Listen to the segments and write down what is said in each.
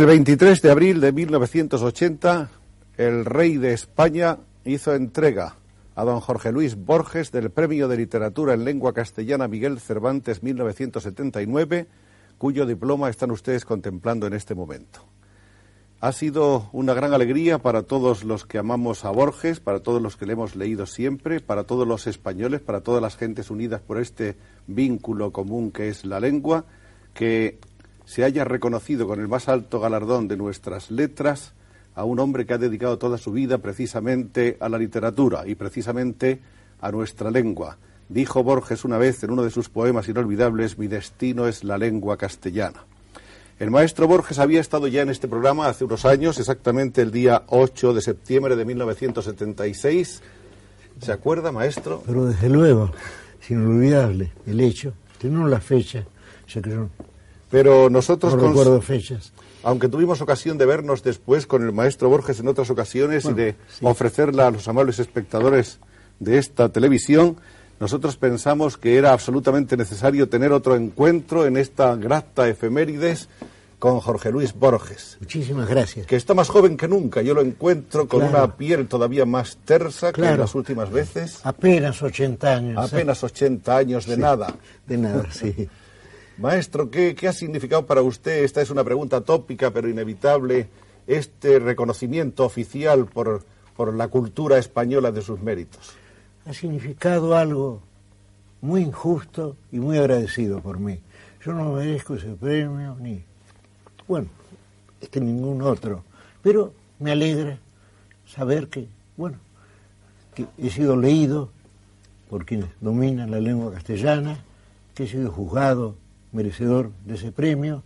El 23 de abril de 1980, el rey de España hizo entrega a don Jorge Luis Borges del Premio de Literatura en Lengua Castellana Miguel Cervantes 1979, cuyo diploma están ustedes contemplando en este momento. Ha sido una gran alegría para todos los que amamos a Borges, para todos los que le hemos leído siempre, para todos los españoles, para todas las gentes unidas por este vínculo común que es la lengua, que se haya reconocido con el más alto galardón de nuestras letras a un hombre que ha dedicado toda su vida precisamente a la literatura y precisamente a nuestra lengua. Dijo Borges una vez en uno de sus poemas inolvidables, mi destino es la lengua castellana. El maestro Borges había estado ya en este programa hace unos años, exactamente el día 8 de septiembre de 1976. ¿Se acuerda, maestro? Pero desde luego, es inolvidable el hecho. Tenemos la fecha, que pero nosotros... No recuerdo fechas. Aunque tuvimos ocasión de vernos después con el maestro Borges en otras ocasiones y de ofrecerla a los amables espectadores de esta televisión, nosotros pensamos que era absolutamente necesario tener otro encuentro en esta grata efemérides con Jorge Luis Borges. Muchísimas gracias. Que está más joven que nunca. Yo lo encuentro con una piel todavía más tersa que en las últimas veces. Apenas 80 años. ¿eh? Apenas 80 años de nada. De nada, sí. Maestro, ¿qué, ha significado para usted, esta es una pregunta tópica pero inevitable, este reconocimiento oficial por, por la cultura española de sus méritos? Ha significado algo muy injusto y muy agradecido por mí. Yo no merezco ese premio ni, bueno, este ningún otro, pero me alegra saber que, bueno, que he sido leído por quienes dominan la lengua castellana, que he sido juzgado merecedor de ese premio.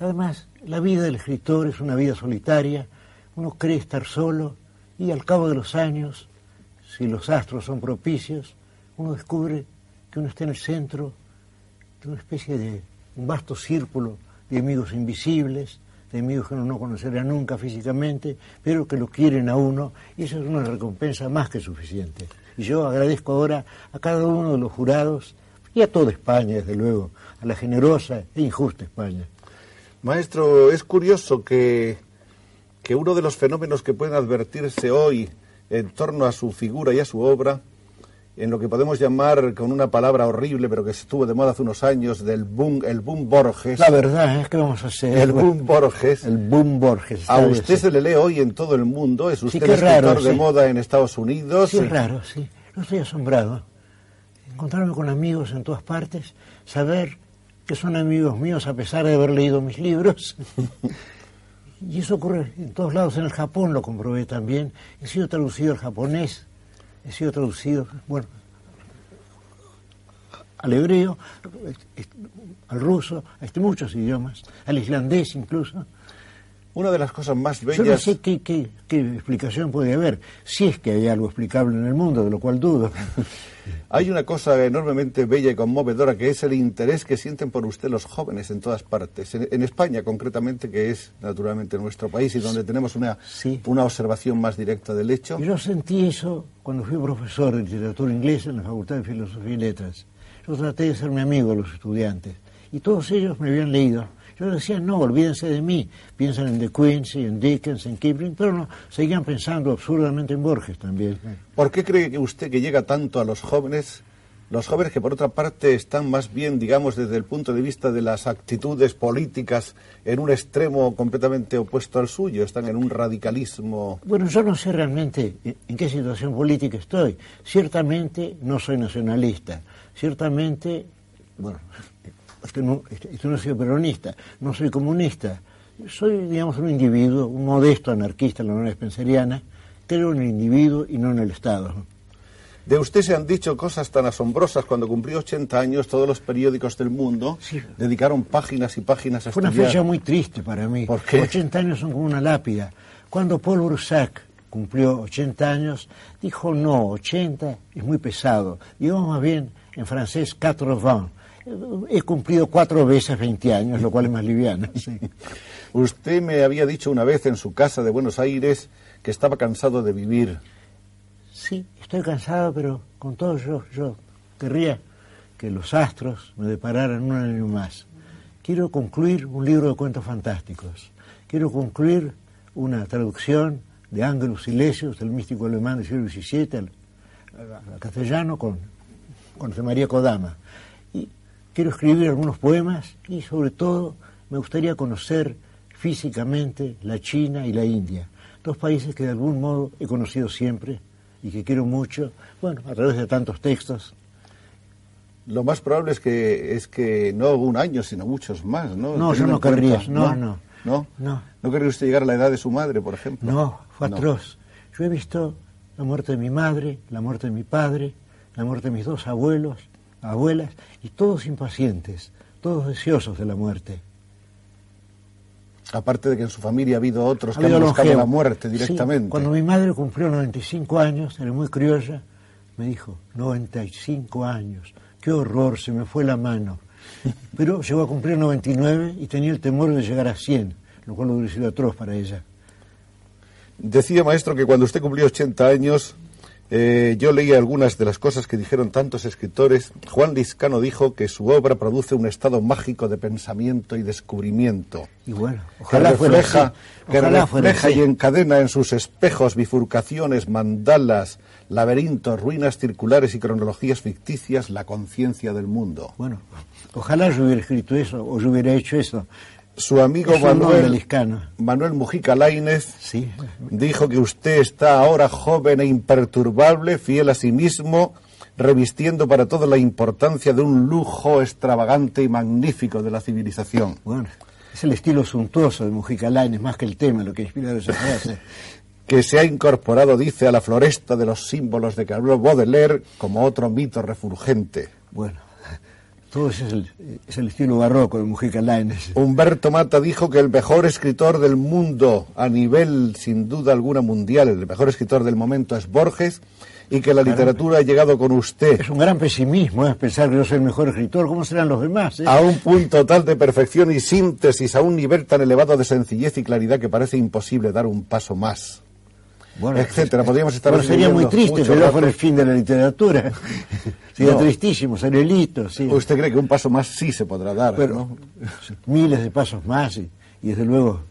Además, la vida del escritor es una vida solitaria, uno cree estar solo y al cabo de los años, si los astros son propicios, uno descubre que uno está en el centro de una especie de un vasto círculo de amigos invisibles, de amigos que uno no conocerá nunca físicamente, pero que lo quieren a uno, y eso es una recompensa más que suficiente. Y yo agradezco ahora a cada uno de los jurados y a toda España, desde luego, a la generosa e injusta España. Maestro, es curioso que, que uno de los fenómenos que pueden advertirse hoy en torno a su figura y a su obra, en lo que podemos llamar con una palabra horrible, pero que estuvo de moda hace unos años, del boom, el boom Borges. La verdad es que vamos a hacer. El boom Borges. El boom Borges. A usted se le lee hoy en todo el mundo, es usted escritor de moda en Estados Unidos. Sí, es raro, sí. No estoy asombrado. Encontrarme con amigos en todas partes, saber que son amigos míos a pesar de haber leído mis libros. y eso ocurre en todos lados. En el Japón lo comprobé también. He sido traducido al japonés, he sido traducido, bueno, al hebreo, al ruso, a este, muchos idiomas, al islandés incluso. Una de las cosas más bellas... Yo no sé qué, qué, explicación puede haber, si es que hay algo explicable en el mundo, de lo cual dudo. hay una cosa enormemente bella y conmovedora, que es el interés que sienten por usted los jóvenes en todas partes. En, España, concretamente, que es naturalmente nuestro país y donde tenemos una, una observación más directa del hecho. Yo sentí eso cuando fui profesor de literatura inglesa en la Facultad de Filosofía y Letras. Yo traté de ser mi amigo de los estudiantes y todos ellos me habían leído yo decía, no, olvídense de mí, piensan en De Quincy, en Dickens, en Kipling, pero no, seguían pensando absurdamente en Borges también. ¿Por qué cree usted que llega tanto a los jóvenes? Los jóvenes que por otra parte están más bien, digamos, desde el punto de vista de las actitudes políticas en un extremo completamente opuesto al suyo, están en un radicalismo. Bueno, yo no sé realmente en qué situación política estoy. Ciertamente no soy nacionalista. Ciertamente, bueno, que no, no soy peronista, no soy comunista. Soy, digamos, un individuo, un modesto anarquista en la Unión Spenceriana, creo en el individuo y no en el Estado. De usted se han dicho cosas tan asombrosas. Cuando cumplió 80 años, todos los periódicos del mundo dedicaron páginas y páginas a Fue una fecha muy triste para mí. ¿Por qué? 80 años son como una lápida. Cuando Paul Broussac cumplió 80 años, dijo no, 80 es muy pesado. Digamos más bien en francés 80 He cumplido cuatro veces 20 años, lo cual es más liviano. Usted me había dicho una vez en su casa de Buenos Aires que estaba cansado de vivir. Sí, estoy cansado, pero con todo yo, yo querría que los astros me depararan un año más. Quiero concluir un libro de cuentos fantásticos quiero concluir una traducción de Ángelus Silesius, el místico alemán del siglo XVII, al, al castellano con, con José María Kodama. Quiero escribir algunos poemas y sobre todo me gustaría conocer físicamente la China y la India, dos países que de algún modo he conocido siempre y que quiero mucho, bueno, a través de tantos textos. Lo más probable es que es que no un año, sino muchos más, ¿no? No, yo no querría, no, no. ¿No? No. ¿No querría usted llegar a la edad de su madre, por ejemplo? No, fue No. atroz. Yo he visto la muerte de mi madre, la muerte de mi padre, la muerte de mis dos abuelos, abuelas, y todos impacientes, todos deseosos de la muerte. Aparte de que en su familia ha habido otros Ha que han buscado longevo. la muerte Sí, directamente. cuando mi madre cumplió 95 años, era muy criolla, me dijo, 95 años, qué horror, se me fue la mano. Pero llegó a cumplir 99 y tenía el temor de llegar a 100, lo cual hubiera sido atroz para ella. Decía, maestro, que cuando usted cumplió 80 años, eh, yo leí algunas de las cosas que dijeron tantos escritores. Juan Liscano dijo que su obra produce un estado mágico de pensamiento y descubrimiento. Y bueno, ojalá refleja, que Ojalá refleja y encadena en sus espejos bifurcaciones, mandalas, laberintos, ruinas circulares y cronologías ficticias la conciencia del mundo. Bueno, ojalá yo hubiera escrito eso o yo hubiera hecho eso. Su amigo Manuel. Manuel Mujica Lainez Sí, dijo que usted está ahora joven e imperturbable, fiel a sí mismo, revistiendo para todo la importancia de un lujo extravagante y magnífico de la civilización. bueno, es el estilo suntuoso de Mujica Lainez, más que el tema lo que inspira esa frase. que se ha incorporado, dice, a la floresta de los símbolos de Carlo Baudelaire como otro mito refulgente. Bueno, todo ese es el, es el estilo barroco de Mujica Lainez. Humberto Mata dijo que el mejor escritor del mundo, a nivel sin duda alguna mundial, el mejor escritor del momento es Borges, y que la literatura ha llegado con usted Es un gran pesimismo, es pensar que yo soy el mejor escritor. ¿Cómo serán los demás? eh? a un punto tal de perfección y síntesis, a un nivel tan elevado de sencillez y claridad que parece imposible dar un paso más. Bueno, etcétera. Podríamos estar bueno, sería muy triste, pero fuera el fin de la literatura. sería No. tristísimo, ser el hito, sí. ¿Usted cree que un paso más sí se podrá dar? Pero ¿no? miles de pasos más y, y desde luego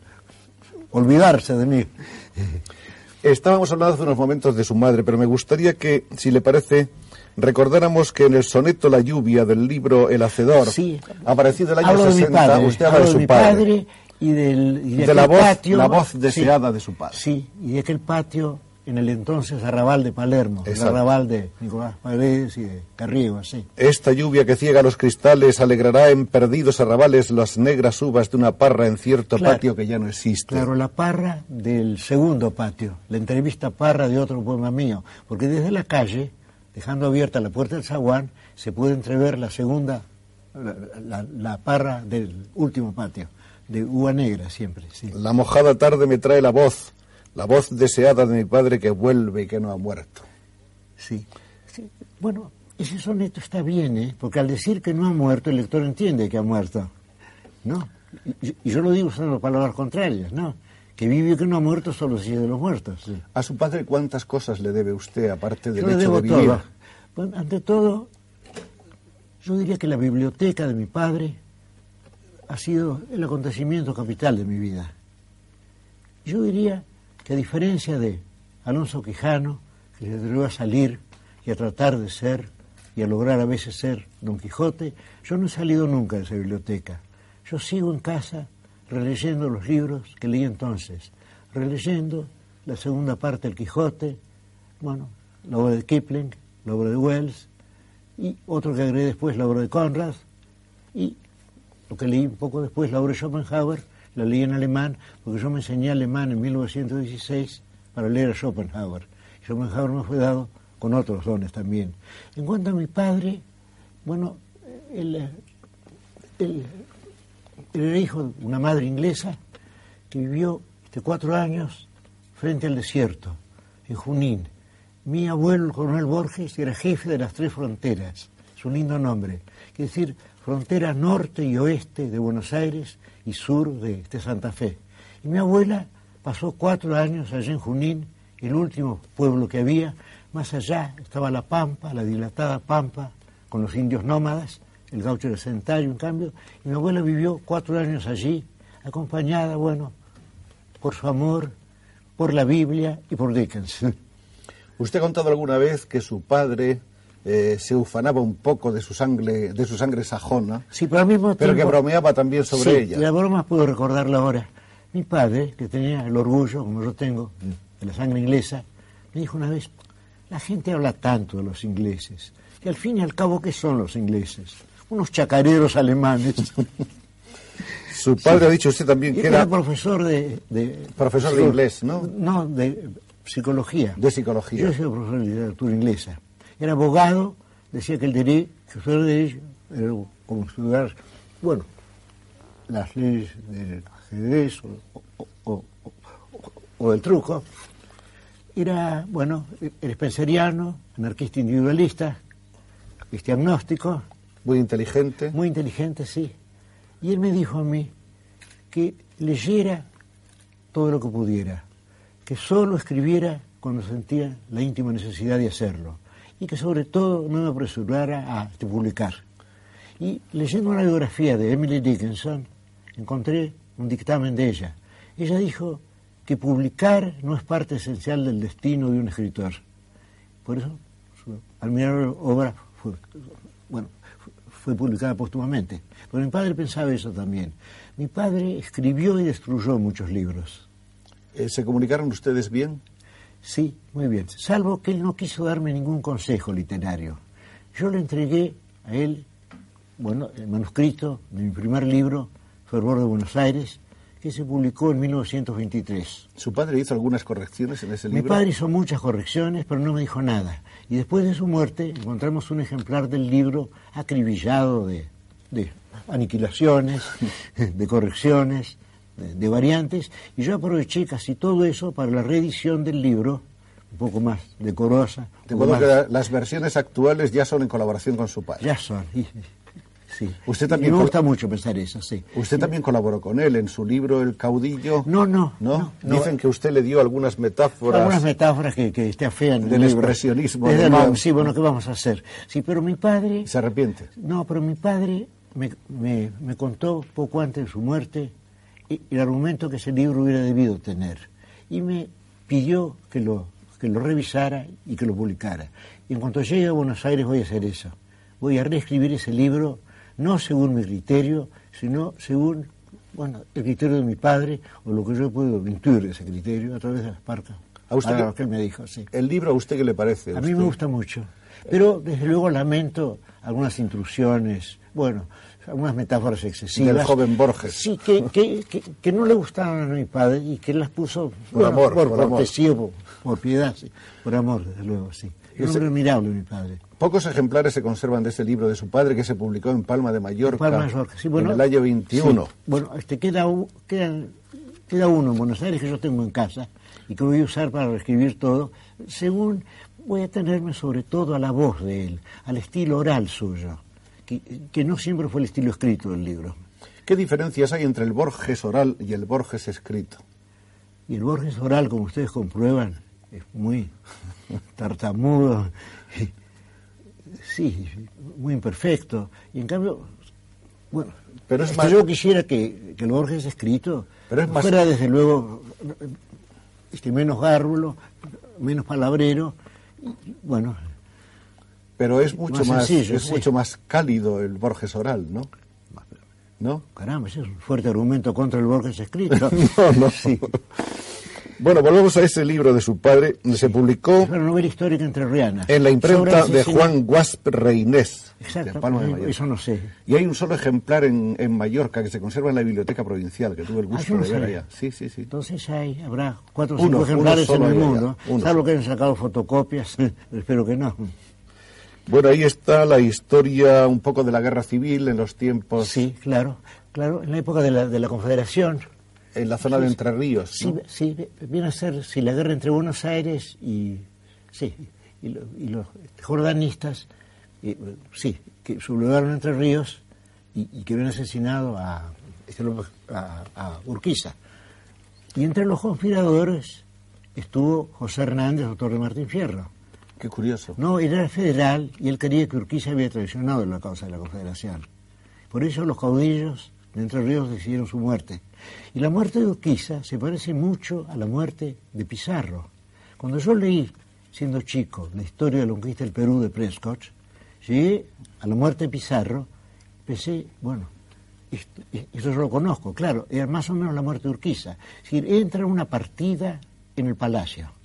olvidarse de mí. Estábamos hablando hace unos momentos de su madre, pero me gustaría que, si le parece, recordáramos que en el soneto La lluvia del libro El Hacedor, Sí. aparecido el año Hablo de mi 60, padre, usted habla de su mi padre. padre y, del, y de, la voz- patio. la voz deseada de su padre. Sí, y de aquel patio en el entonces arrabal de Palermo, el arrabal de Nicolás Paredes y de Carriego, así. Esta lluvia que ciega los cristales alegrará en perdidos arrabales las negras uvas de una parra en cierto Claro. patio que ya no existe. Claro, la parra del segundo patio, la entrevista parra de otro poema mío, porque desde la calle, dejando abierta la puerta del zaguán, se puede entrever la segunda, la, la- la parra del último patio, de uva negra siempre, sí. La mojada tarde me trae la voz, la voz deseada de mi padre que vuelve y que no ha muerto. Sí. Sí, Bueno, ese soneto está bien, ¿eh? porque al decir que no ha muerto, el lector entiende que ha muerto. ¿No? Y, y yo lo digo usando palabras contrarias, ¿no? Que vive y que no ha muerto solo si es de los muertos. sí. A su padre, ¿cuántas cosas le debe usted, aparte del Yo le hecho debo de vivir? todo. Bueno, ante todo, yo diría que la biblioteca de mi padre ha sido el acontecimiento capital de mi vida. Yo diría que a diferencia de Alonso Quijano, que se atrevió a salir y a tratar de ser y a lograr a veces ser Don Quijote, yo no he salido nunca de esa biblioteca. Yo sigo en casa releyendo los libros que leí entonces, releyendo la segunda parte del Quijote, bueno, la obra de Kipling, la obra de Wells, y otro que agregué después, la obra de Conrad, y lo que leí un poco después, la obra de Schopenhauer, la leí en alemán, porque yo me enseñé alemán en 1916 para leer a Schopenhauer. Schopenhauer me fue dado con otros dones también. En cuanto a mi padre, bueno, él, era hijo de una madre inglesa que vivió este, cuatro años frente al desierto, en Junín. Mi abuelo, el coronel Borges, era jefe de las tres fronteras, es un lindo nombre, quiere decir frontera norte y oeste de Buenos Aires y sur de, de Santa Fe. Y mi abuela pasó cuatro años allá en Junín, el último pueblo que había, más allá estaba la Pampa, la dilatada Pampa, con los indios nómadas, el gaucho era sedentario, en cambio, y mi abuela vivió cuatro años allí, acompañada, bueno, por su amor, por la Biblia y por Dickens. ¿Usted ha contado alguna vez que su padre eh, se ufanaba un poco de su sangre, de su sangre sajona, Sí, pero al mismo pero que bromeaba también sobre sí, ella? y la broma puedo recordarla ahora. Mi padre, que tenía el orgullo, como yo tengo, de la sangre inglesa, me dijo una vez, la gente habla tanto de los ingleses, que al fin y al cabo, ¿qué son los ingleses? Unos chacareros alemanes. Su padre ha dicho usted también que era era profesor de, de- Profesor de inglés, ¿no? No, de psicología. de psicología. Yo soy profesor de literatura inglesa. Era abogado, decía que el derecho, que estudiar derecho era como estudiar, bueno, las leyes del ajedrez o, o- o- o- o del truco. Era, bueno, era spenceriano, anarquista individualista, este agnóstico, Muy inteligente. muy inteligente, sí. Y él me dijo a mí que leyera todo lo que pudiera, que solo escribiera cuando sentía la íntima necesidad de hacerlo y que sobre todo no me apresurara a publicar. Y leyendo una biografía de Emily Dickinson, encontré un dictamen de ella. Ella dijo que publicar no es parte esencial del destino de un escritor. Por eso su admirable obra fue, bueno, fue- publicada póstumamente. Pero mi padre pensaba eso también. Mi padre escribió y destruyó muchos libros. Eh, ¿Se comunicaron ustedes bien? Sí, muy bien. Salvo que él no quiso darme ningún consejo literario. Yo le entregué a él, bueno, el manuscrito de mi primer libro, Fervor de Buenos Aires, que se publicó en 1923. ¿Su padre hizo algunas correcciones en ese Mi libro? padre hizo muchas correcciones, pero no me dijo nada. Y después de su muerte encontramos un ejemplar del libro acribillado de, de aniquilaciones, de correcciones, de, variantes, y yo aproveché casi todo eso para la reedición del libro, un poco más decorosa. Que las versiones actuales ya son en colaboración con su padre. Ya son. y- sí. Usted Y también me col- gusta mucho pensar eso, sí. Usted también colaboró con él en su libro El caudillo. No, no, ¿No? no, no. Dicen que usted le dio algunas metáforas. Algunas metáforas que, que te afean. Del expresionismo Desde alemán. luego, Sí, bueno, ¿qué vamos a hacer? Sí, pero mi padre... ¿Se arrepiente? No, pero mi padre me, me- me contó poco antes de su muerte y- el argumento que ese libro hubiera debido tener. Y me pidió que lo, que lo revisara y que lo publicara. Y en cuanto llegue a Buenos Aires voy a hacer eso. Voy a reescribir ese libro, no según mi criterio, sino según bueno, el criterio de mi padre o lo que yo puedo intuir de ese criterio a través de las parcas. ¿A usted que él me dijo, sí. ¿El libro a usted qué le parece? A mí me gusta mucho. Pero desde luego lamento algunas intrusiones, bueno, algunas metáforas excesivas. Del joven Borges. Sí, que, que, que, que no le gustaban a mi padre y que las puso Por amor, por, por amor. cortesía, por, por piedad, sí. por amor, desde luego, sí. Es un admirable mi padre. Pocos ejemplares se conservan de ese libro de su padre que se publicó en Palma de Mallorca, Palma de Mallorca, sí, bueno, en el año 21. sí. Bueno, este, queda, queda, queda uno en Buenos Aires que yo tengo en casa y que voy a usar para reescribir todo, según voy a tenerme sobre todo a la voz de él, al estilo oral suyo, que, que no siempre fue el estilo escrito del libro. ¿Qué diferencias hay entre el Borges oral y el Borges escrito? Y el Borges oral, como ustedes comprueban, es muy tartamudo, sí, muy imperfecto. Y en cambio, bueno, Pero es más- yo quisiera que, que el Borges escrito Pero es más- fuera desde luego este, menos gárrulo, menos palabrero, y, bueno, Pero es mucho Más es sí. mucho más cálido el Borges oral, ¿no? ¿No? caramba, ese es un fuerte argumento contra el Borges escrito. No, no. Sí. Bueno, volvemos a ese libro de su padre. Se publicó Es una novela histórica entrerriana. en la imprenta de Juan Guasp Reinés, Exacto, de Palma de Mallorca. eso no sé. Y hay un solo ejemplar en, en Mallorca que se conserva en la biblioteca provincial, que tuve el Ah, gusto no de ver allá. Sí, sí, sí. Entonces hay, habrá cuatro o cinco uno ejemplares en el mundo, salvo que hayan sacado fotocopias, espero que no. Bueno, ahí está la historia un poco de la guerra civil en los tiempos, Sí, claro, claro, en la época de la, de la Confederación, en la zona de Entre Ríos. sí, ¿no? sí, viene a ser sí, la guerra entre Buenos Aires y, sí, y, lo- y los jordanistas, y, sí, que sublevaron Entre Ríos y, y que habían asesinado a, este a, a Urquiza. Y entre los conspiradores estuvo José Hernández, doctor de Martín Fierro. Qué curioso. No, era federal y él quería que Urquiza había traicionado la causa de la Confederación. Por eso los caudillos de Entre Ríos decidieron su muerte. Y la muerte de Urquiza se parece mucho a la muerte de Pizarro. Cuando yo leí, siendo chico, la historia de la conquista del Perú de Prescott, llegué a la muerte de Pizarro, pensé, bueno, esto, eso yo lo conozco, claro, era más o menos la muerte de Urquiza. Es decir, entra una partida en el palacio.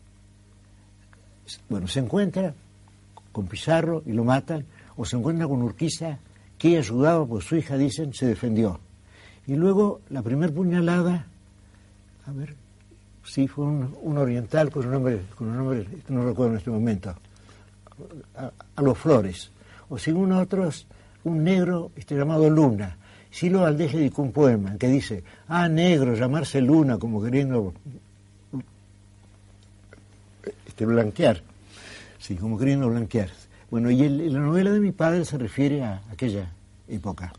Bueno, se encuentra con Pizarro y lo matan, o se encuentra con Urquiza, que ayudado por su hija, dicen, se defendió. Y luego la primer puñalada, a ver, sí, fue un, oriental con un nombre, con un nombre, no recuerdo en este momento, a, los Flores. O según otros, un negro este, llamado Luna. Silo Valdés dedicó un poema que dice, ah, negro, llamarse Luna, como queriendo este, blanquear. Sí, como queriendo blanquear. Bueno, y la novela de mi padre se refiere a aquella época.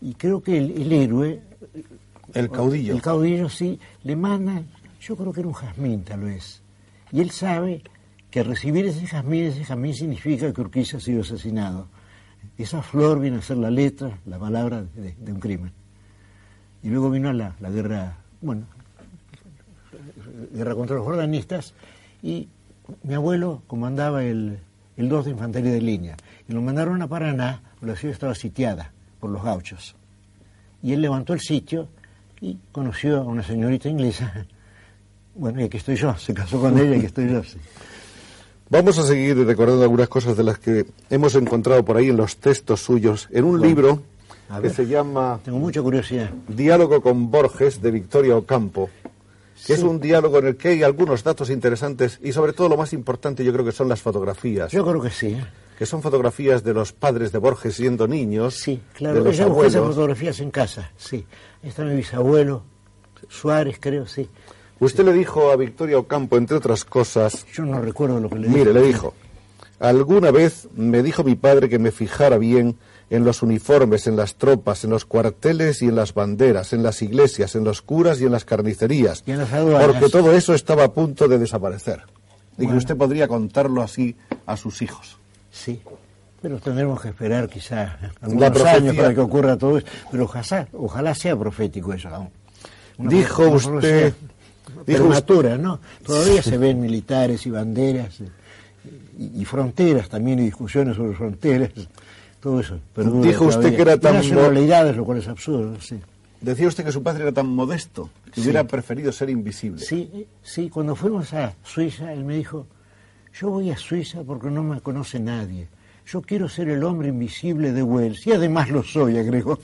Y creo que el, héroe... El caudillo. El caudillo, sí, le manda, yo creo que era un jazmín tal vez. Y él sabe que recibir ese jazmín, ese jazmín significa que Urquiza ha sido asesinado. Esa flor viene a ser la letra, la palabra de, un crimen. Y luego vino la, la guerra, bueno, guerra contra los jordanistas, y mi abuelo comandaba el, el 2 de Infantería de Línea, y lo mandaron a Paraná, la ciudad estaba sitiada por los gauchos. Y él levantó el sitio y conoció a una señorita inglesa. Bueno, y aquí estoy yo, se casó con ella y aquí estoy yo. Vamos a seguir recordando algunas cosas de las que hemos encontrado por ahí en los textos suyos, en un libro que se llama... Tengo mucha curiosidad. Diálogo con Borges de Victoria Ocampo, que es un diálogo en el que hay algunos datos interesantes y sobre todo lo más importante yo creo que son las fotografías. Yo creo que sí. ¿eh? Que son fotografías de los padres de Borges siendo niños. Sí, claro. De los abuelos. esas fotografías en casa, sí. Está mi bisabuelo, Suárez creo, sí. Usted le dijo a Victoria Ocampo, entre otras cosas... Yo no recuerdo lo que le dijo. Mire, le dijo, alguna vez me dijo mi padre que me fijara bien en los uniformes, en las tropas, en los cuarteles y en las banderas, en las iglesias, en los curas y en las carnicerías. porque todo eso estaba a punto de desaparecer. Y que usted podría contarlo así a sus hijos. Sí, pero tendremos que esperar quizá algunos años para que ocurra todo eso. Pero ojalá, ojalá sea profético eso. dijo usted prematura, ¿no? Todavía se ven militares y banderas y, fronteras también y discusiones sobre fronteras, todo eso. Dijo usted que era tan lo cual es absurdo, sí. Decía usted que su padre era tan modesto que hubiera preferido ser invisible. Sí, sí, cuando fuimos a Suiza, él me dijo, yo voy a Suiza porque no me conoce nadie. Yo quiero ser el hombre invisible de Wells. Y además lo soy, agregó.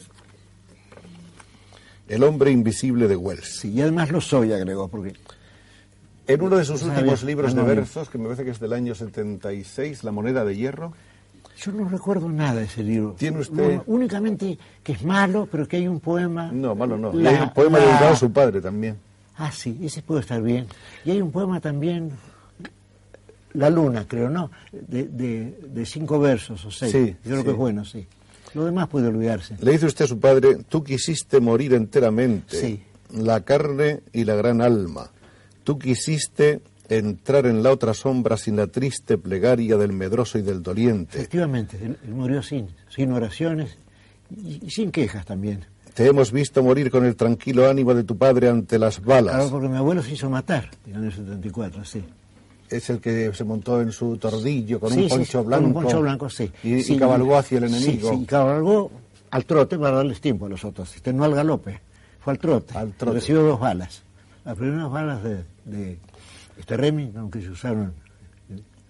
El hombre invisible de Wells. Sí, y además lo soy, agregó, porque... En uno de sus últimos libros de versos, que me parece que es del año 76, La moneda de hierro... Yo no recuerdo nada de ese libro. ¿Tiene usted...? únicamente que es malo, pero que hay un poema... No, malo no. hay un poema dedicado a su padre también. Ah, sí, ese puede estar bien. Y hay un poema también, La Luna, creo, ¿no? De, cinco versos o seis. Sí, Yo creo que es bueno, sí. Lo demás puede olvidarse. Le dice usted a su padre, tú quisiste morir enteramente, la carne y la gran alma. Tú quisiste entrar en la otra sombra sin la triste plegaria del medroso y del doliente. Efectivamente, él, murió sin, sin oraciones y, sin quejas también. Te hemos visto morir con el tranquilo ánimo de tu padre ante las balas. Claro, porque mi abuelo se hizo matar en el 74, sí es el que se montó en su tordillo con un poncho blanco. un poncho blanco, sí. Y, cabalgó hacia el enemigo. Sí, y cabalgó al trote para darles tiempo a los otros. Este, no al galope, fue al trote. Al trote. Recibió dos balas. Las primeras balas de, de este Remington que se usaron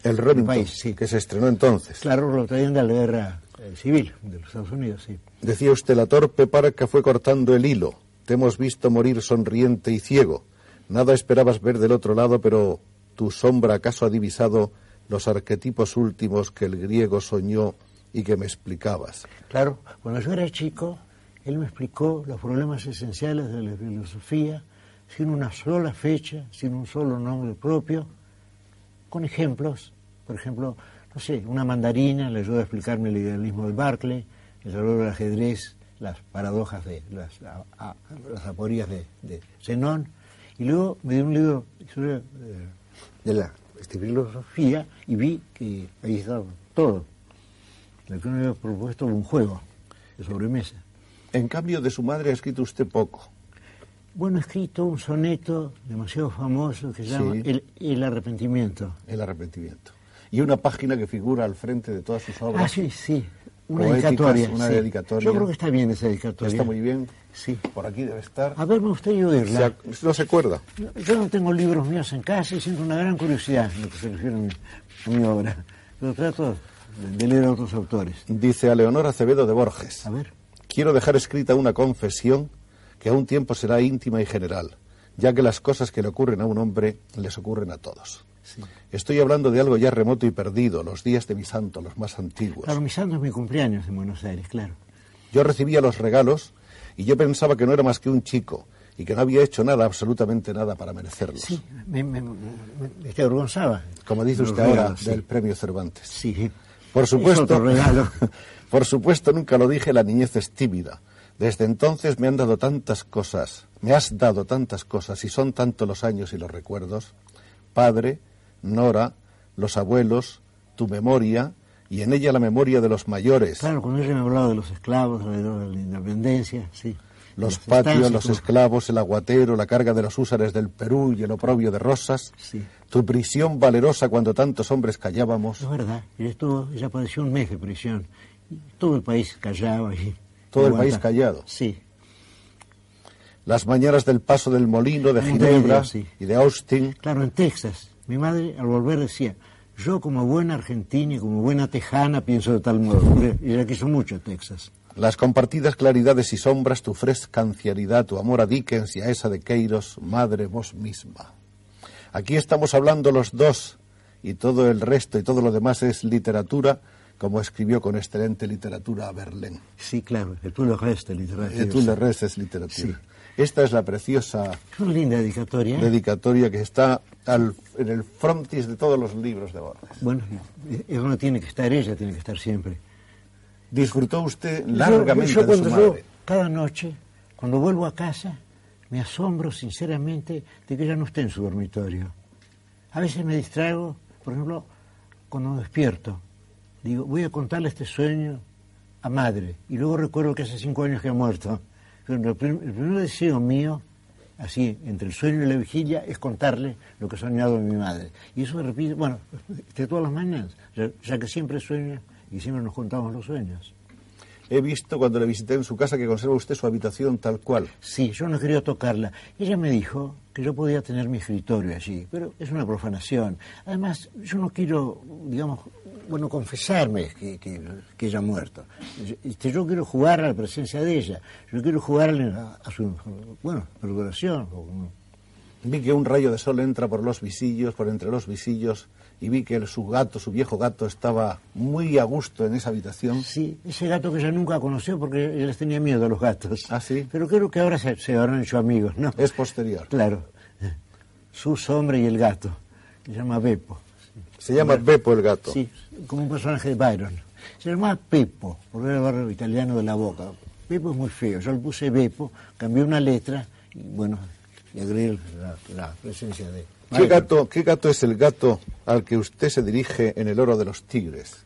el Remington, país, sí. que se estrenó entonces. Claro, lo traían de la guerra eh, civil de los Estados Unidos, sí. Decía usted, la torpe parca fue cortando el hilo. Te hemos visto morir sonriente y ciego. Nada esperabas ver del otro lado, pero ¿Tu sombra acaso ha divisado los arquetipos últimos que el griego soñó y que me explicabas? Claro, cuando yo era chico, él me explicó los problemas esenciales de la filosofía sin una sola fecha, sin un solo nombre propio, con ejemplos. Por ejemplo, no sé, una mandarina le ayudó a explicarme el idealismo de Barclay, el valor del ajedrez, las paradojas de las, aporías de, de Zenón, y luego me dio un libro sobre de la este, filosofía y vi que ahí estaba todo. Lo que me había propuesto un juego de sobremesa. En cambio, de su madre ha escrito usted poco. Bueno, he escrito un soneto demasiado famoso que se llama Sí. el, El arrepentimiento. El arrepentimiento. Y una página que figura al frente de todas sus obras. Ah, sí, sí. Una dedicatoria. una sí. dedicatoria. Yo creo que está bien esa dedicatoria. Está muy bien. Sí. Por aquí debe estar. A ver, me gustaría Se oírla. ac- no se acuerda. Yo no tengo libros míos en casa y siento una gran curiosidad en lo que se refiere a mi, a mi obra. Pero trato de, leer a otros autores. Dice a Leonor Acevedo de Borges. A ver. Quiero dejar escrita una confesión que a un tiempo será íntima y general, ya que las cosas que le ocurren a un hombre les ocurren a todos. Sí. Estoy hablando de algo ya remoto y perdido, los días de mi santo, los más antiguos. Claro, mi santo es mi cumpleaños en Buenos Aires, claro. Yo recibía los regalos y yo pensaba que no era más que un chico y que no había hecho nada, absolutamente nada para merecerlos. Sí, me, me, me- te avergonzaba. Como dice usted ahora sí. del premio Cervantes. Sí. Por Es supuesto, otro regalo. por supuesto nunca lo dije, la niñez es tímida. Desde entonces me han dado tantas cosas, me has dado tantas cosas y son tanto los años y los recuerdos. Padre, Nora, los abuelos, tu memoria y en ella la memoria de los mayores, Claro, cuando ella me hablaba de los esclavos, de la de la independencia, sí. los patios, los esclavos, el aguatero, la carga de los húsares del Perú y el oprobio de Rosas, Sí. tu prisión valerosa cuando tantos hombres callábamos, Es verdad, ella, estuvo, ella padeció un mes de prisión. Todo el país callaba y... Todo el país callado. Sí, las mañanas del paso del molino de Ginebra sí. y de Austin, claro, en Texas. Mi madre al volver decía, yo como buena argentina y como buena tejana pienso de tal modo. Porque Ella quiso mucho Texas. Las compartidas claridades y sombras, tu fresca ancianidad, tu amor a Dickens y a esa de Queiros, madre vos misma. Aquí estamos hablando los dos y todo el resto y todo lo demás es literatura, como escribió con excelente literatura a Verlaine. Sí, claro, el tú lo resta, literatura. Eh, tú le res es literatura. Sí. Esta es la preciosa linda dedicatoria. ¿eh? dedicatoria que está al- en el frontis de todos los libros de Borges. Bueno, es donde tiene que estar ella, tiene que estar siempre. Disfrutó usted Yo- largamente yo, de su cuando yo, madre. cada noche, cuando vuelvo a casa, me asombro sinceramente de que ella no esté en su dormitorio. A veces me distraigo, por ejemplo, cuando me despierto. Digo, voy a contarle este sueño a madre. Y luego recuerdo que hace cinco años que ha muerto. Pero el, prim- el primer deseo mío, así, entre el sueño y la vigilia, es contarle lo que he soñado mi madre. Y eso me repite, bueno, de todas las mañanas, ya, ya que siempre sueña y siempre nos contamos los sueños. He visto cuando le visité en su casa que conserva usted su habitación tal cual. Sí, yo no quería tocarla. Ella me dijo que yo podía tener mi escritorio allí, pero es una profanación. Además, yo no quiero, digamos, bueno, confesarme que, que, que ella ha muerto. Yo, este, yo quiero jugar a la presencia de ella. Yo quiero jugarle a, a su, bueno, como- Vi que un rayo de sol entra por los visillos, por entre los visillos, y vi que su gato, su viejo gato, estaba muy a gusto en esa habitación. Sí, ese gato que ella nunca conoció porque ella les tenía miedo a los gatos. ¿Ah, sí? Pero creo que ahora se, se habrán hecho amigos, ¿no? Es posterior. Claro. Su sombra y el gato. Se llama Beppo. Se llama Beppo el gato. Sí, como un personaje de Byron. Se llamaba Pepo, porque era el barrio italiano de la boca. Pepo es muy feo. Yo le puse Beppo, cambié una letra y bueno, le agregué la, la presencia de. ¿Qué gato, ¿Qué gato es el gato al que usted se dirige en el oro de los tigres?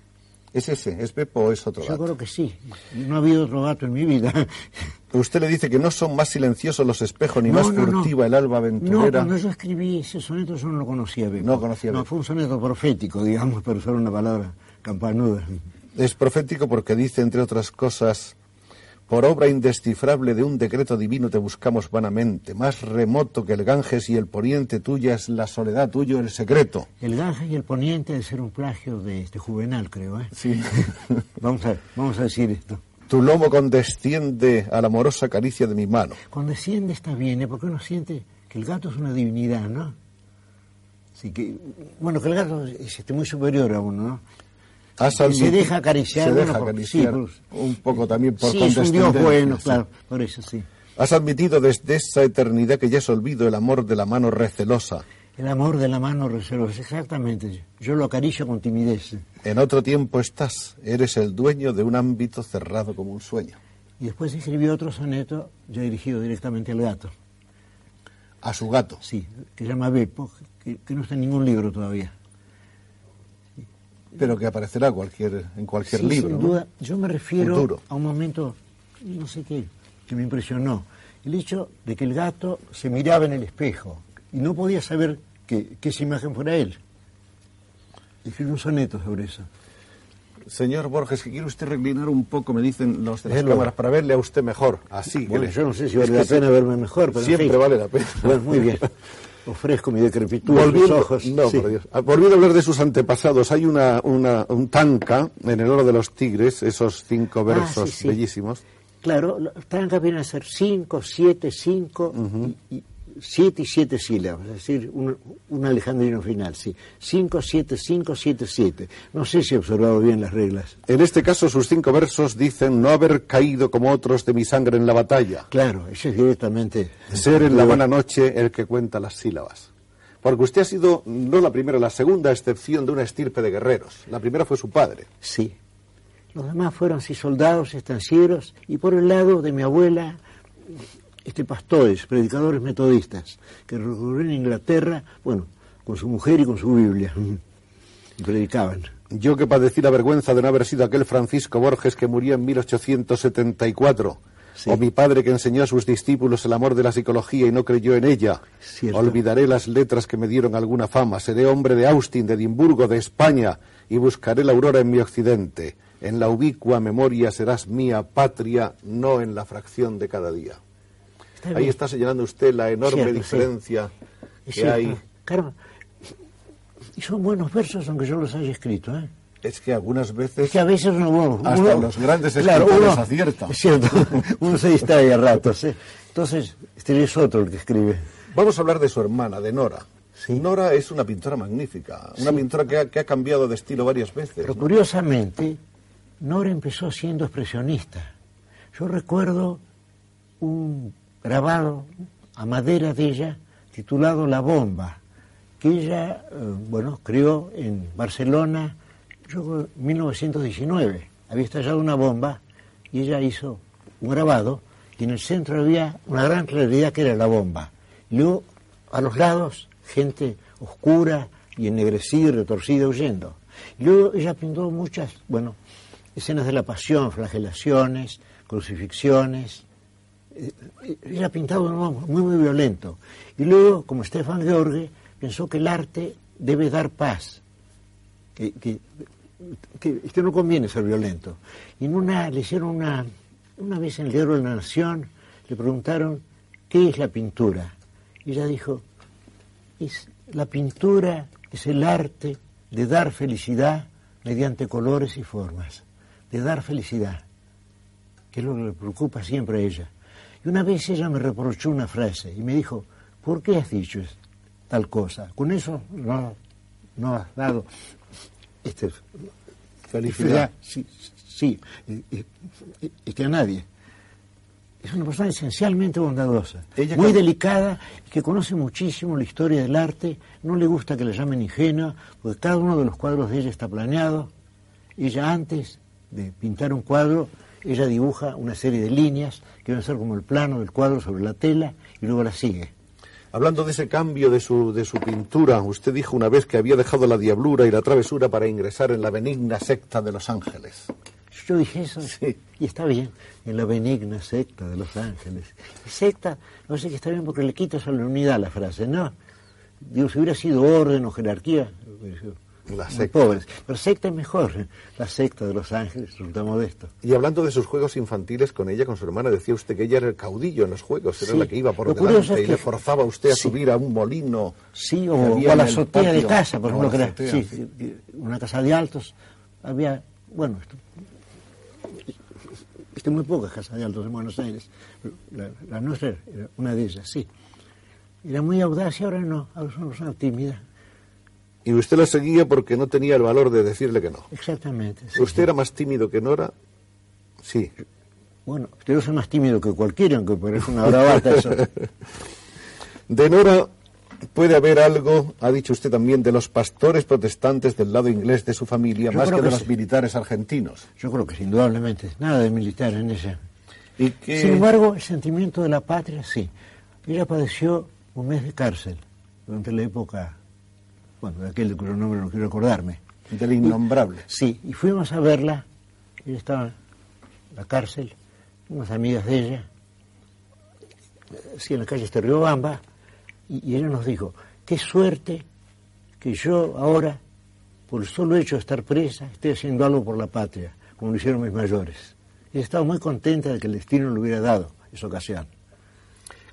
¿Es ese? ¿Es Beppo o es otro Yo creo gato? que sí. No ha habido otro gato en mi vida. Usted le dice que no son más silenciosos los espejos ni No, más no, no. furtiva el alba No, aventurera. cuando yo escribí ese soneto yo no lo conocía Beppo. No conocía No, fue un soneto profético, digamos, para usar una palabra campanuda. Es profético porque dice, entre otras cosas, por obra indescifrable de un decreto divino te buscamos vanamente, más remoto que el Ganges y el poniente tuya es la soledad tuyo el secreto. El Ganges y el Poniente de ser un plagio de este Juvenal, creo, ¿eh? Sí. Vamos a, vamos a decir esto. tu lomo condesciende a la amorosa caricia de mi mano. Cuando desciende está bien, ¿eh? porque uno siente que el gato es una divinidad, ¿no? Así que, bueno, que el gato es este, muy superior a uno, ¿no? Has Que se admiti- deja acariciar, Se bueno, deja por- acariciar sí, un poco también por sí, es un Dios bueno, claro, por eso sí. Has admitido desde esa eternidad que ya es olvido el amor de la mano recelosa. El amor de la mano reservosa, exactamente. Yo lo acaricio con timidez. En otro tiempo estás, eres el dueño de un ámbito cerrado como un sueño. Y después escribí otro soneto ya dirigido directamente al gato, A su gato. sí, que se llama Beppo, que, que no está en ningún libro todavía. Pero que aparecerá cualquier, en cualquier Sí, libro. sin ¿no? duda. Yo me refiero Futuro. a un momento, no sé qué, que me impresionó. el hecho de que el gato se miraba en el espejo y no podía saber que, que esa imagen fuera él. Escribí un soneto sobre eso. Señor Borges, que quiere usted reclinar un poco, me dicen los de las Déjelo. cámaras, para verle a usted mejor. Así. que Bueno, le- yo no sé si Es vale que la sí, pena verme mejor, pero en Siempre fin. vale la pena. Bueno, muy bien. Ofrezco mi decrepitud, Volviendo, ojos. no, Sí. por Dios. Ah, Volviendo a hablar de sus antepasados, hay una, una- un tanca en el oro de los tigres, esos cinco versos Ah, sí, sí. bellísimos. Claro, tanca viene a ser 5, 7, 5, 7 y 7 sílabas, es decir, un, un alejandrino final, sí. 5, 7, 5, 7, 7. No sé si he observado bien las reglas. En este caso, sus cinco versos dicen no haber caído como otros de mi sangre en la batalla, Claro, eso es directamente... ser en la buena noche el que cuenta las sílabas. Porque usted ha sido no la primera, la segunda excepción de una estirpe de guerreros. La primera fue su padre. Sí. Los demás fueron sí soldados, estancieros, y por el lado de mi abuela, este pastores, predicadores metodistas, que recorrieron Inglaterra, bueno, con su mujer y con su Biblia, y predicaban. Yo que padecí la vergüenza de no haber sido aquel Francisco Borges que murió en 1874. Sí. O mi padre que enseñó a sus discípulos el amor de la psicología y no creyó en ella. Cierto. Olvidaré las letras que me dieron alguna fama. Seré hombre de Austin, de Edimburgo, de España y buscaré la aurora en mi occidente. En la ubicua memoria serás mía, patria, no en la fracción de cada día. Está Ahí está señalando usted la enorme Cierto, sí. diferencia que hay. Claro. Y son buenos versos, aunque yo los haya escrito, ¿eh? Es que algunas veces Es que a veces uno, bueno, Hasta uno- los grandes claro, escritores uno- aciertan. Es cierto, uno se distrae a ratos, ¿eh? Entonces, este es otro el que escribe. Vamos a hablar de su hermana, de Nora. Sí. Nora es una pintora magnífica, una pintora que ha, que ha cambiado de estilo varias veces. Pero ¿no? curiosamente, Nora empezó siendo expresionista. Yo recuerdo un grabado a madera de ella titulado La Bomba, que ella, eh, bueno, creó en Barcelona, yo creo, en 1919. Había estallado una bomba y ella hizo un grabado y en el centro había una gran claridad que era la bomba. Y luego, a los lados, gente oscura y ennegrecida y retorcida huyendo. Y luego ella pintó muchas, bueno, escenas de la pasión, flagelaciones, crucifixiones. Eh, un modo muy, muy violento. Y luego, como Stefan George, pensó que el arte debe dar paz, que, que no conviene ser violento. Y en una, le hicieron una, una vez en el diario de la Nación, le preguntaron, ¿qué es la pintura? Y ella dijo, es, la pintura es el arte de dar felicidad mediante colores y formas, de dar felicidad, que es lo que le preocupa siempre a ella. Y una vez ella me reprochó una frase y me dijo, ¿por qué has dicho tal cosa? Con eso no, no has dado este, Felicidad. Sí, sí, y- y- y- y que a nadie. Es una persona esencialmente bondadosa, Ella muy delicada, que conoce muchísimo la historia del arte, no le gusta que la llamen ingenua, porque cada uno de los cuadros de ella está planeado. Ella antes de pintar un cuadro, ella dibuja una serie de líneas que van a ser como el plano del cuadro sobre la tela y luego la sigue. Hablando de ese cambio de su, de su pintura, usted dijo una vez que había dejado la diablura y la travesura para ingresar en la benigna secta de los ángeles. Yo dije eso, Sí. y está bien, en la benigna secta de los ángeles. Secta, no sé que está bien porque le quita solemnidad a la frase, ¿no? Digo, si hubiera sido orden o jerarquía, hubiera sido La muy pobres. Pero secta es mejor, la secta de los ángeles resulta modesto. Y hablando de sus juegos infantiles con ella, con su hermana, decía usted que ella era el caudillo en los juegos, era Sí. la que iba por Lo delante es y que- le forzaba a usted a Sí. subir a un molino. Sí, o, o a la azotea de casa, por ejemplo, que era sí, una casa de altos. Había, bueno, esto, este, muy pocas casas de altos en Buenos Aires. La, la nuestra era una de ellas, sí. Era muy audaz y ahora no, ahora es una persona tímida. Y usted la seguía porque no tenía el valor de decirle que no. Exactamente. sí, ¿Usted era más tímido que Nora? Sí. Bueno, yo soy más tímido que cualquiera, aunque parece una bravata eso. De Nora puede haber algo, ha dicho usted también, de los pastores protestantes del lado inglés de su familia, Yo más que de los militares argentinos. Yo creo que indudablemente, nada de militar en ella. Y que Sin embargo, el sentimiento de la patria, sí. Ella padeció un mes de cárcel durante la época, bueno, aquel cuyo nombre no quiero acordarme. del innombrable. Sí, y fuimos a verla, ella estaba en la cárcel, unas amigas de ella, sí, en la calle Esteriobamba, y, y ella nos dijo, qué suerte que yo ahora, por el solo hecho de estar presa, esté haciendo algo por la patria, como lo hicieron mis mayores. Y estaba muy contenta de que el destino le hubiera dado esa ocasión.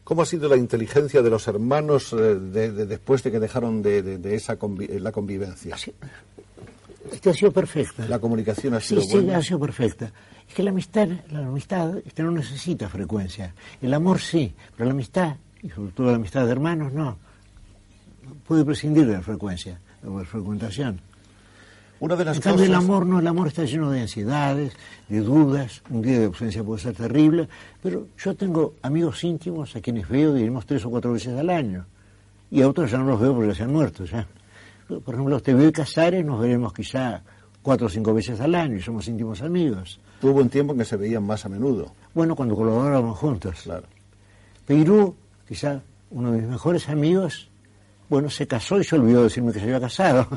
¿Cómo ha sido la inteligencia de los hermanos eh, de- de- después de que dejaron de, esa convi- eh, la convivencia? Así- Este ha sido perfecta. La comunicación ha Sí, sido sí, buena. ha sido perfecta. Es que la amistad, la amistad este, no necesita frecuencia. El amor sí, pero la amistad, y sobre todo la amistad de hermanos, no. Puede prescindir de la frecuencia, de la frecuentación. Una de las En cambio, el amor no, el amor está lleno de ansiedades, de dudas, un día de ausencia puede ser terrible, pero yo tengo amigos íntimos a quienes veo, diremos, tres o cuatro veces al año, y a otros ya no los veo porque se han muerto ya. Por ejemplo, te veo y Casares, nos veremos quizá cuatro o cinco veces al año y somos íntimos amigos. Tuvo un tiempo en que se veían más a menudo. Bueno, cuando colaborábamos juntos. Claro. Peirú, quizá uno de mis mejores amigos, bueno, se casó y se olvidó de decirme que se había casado.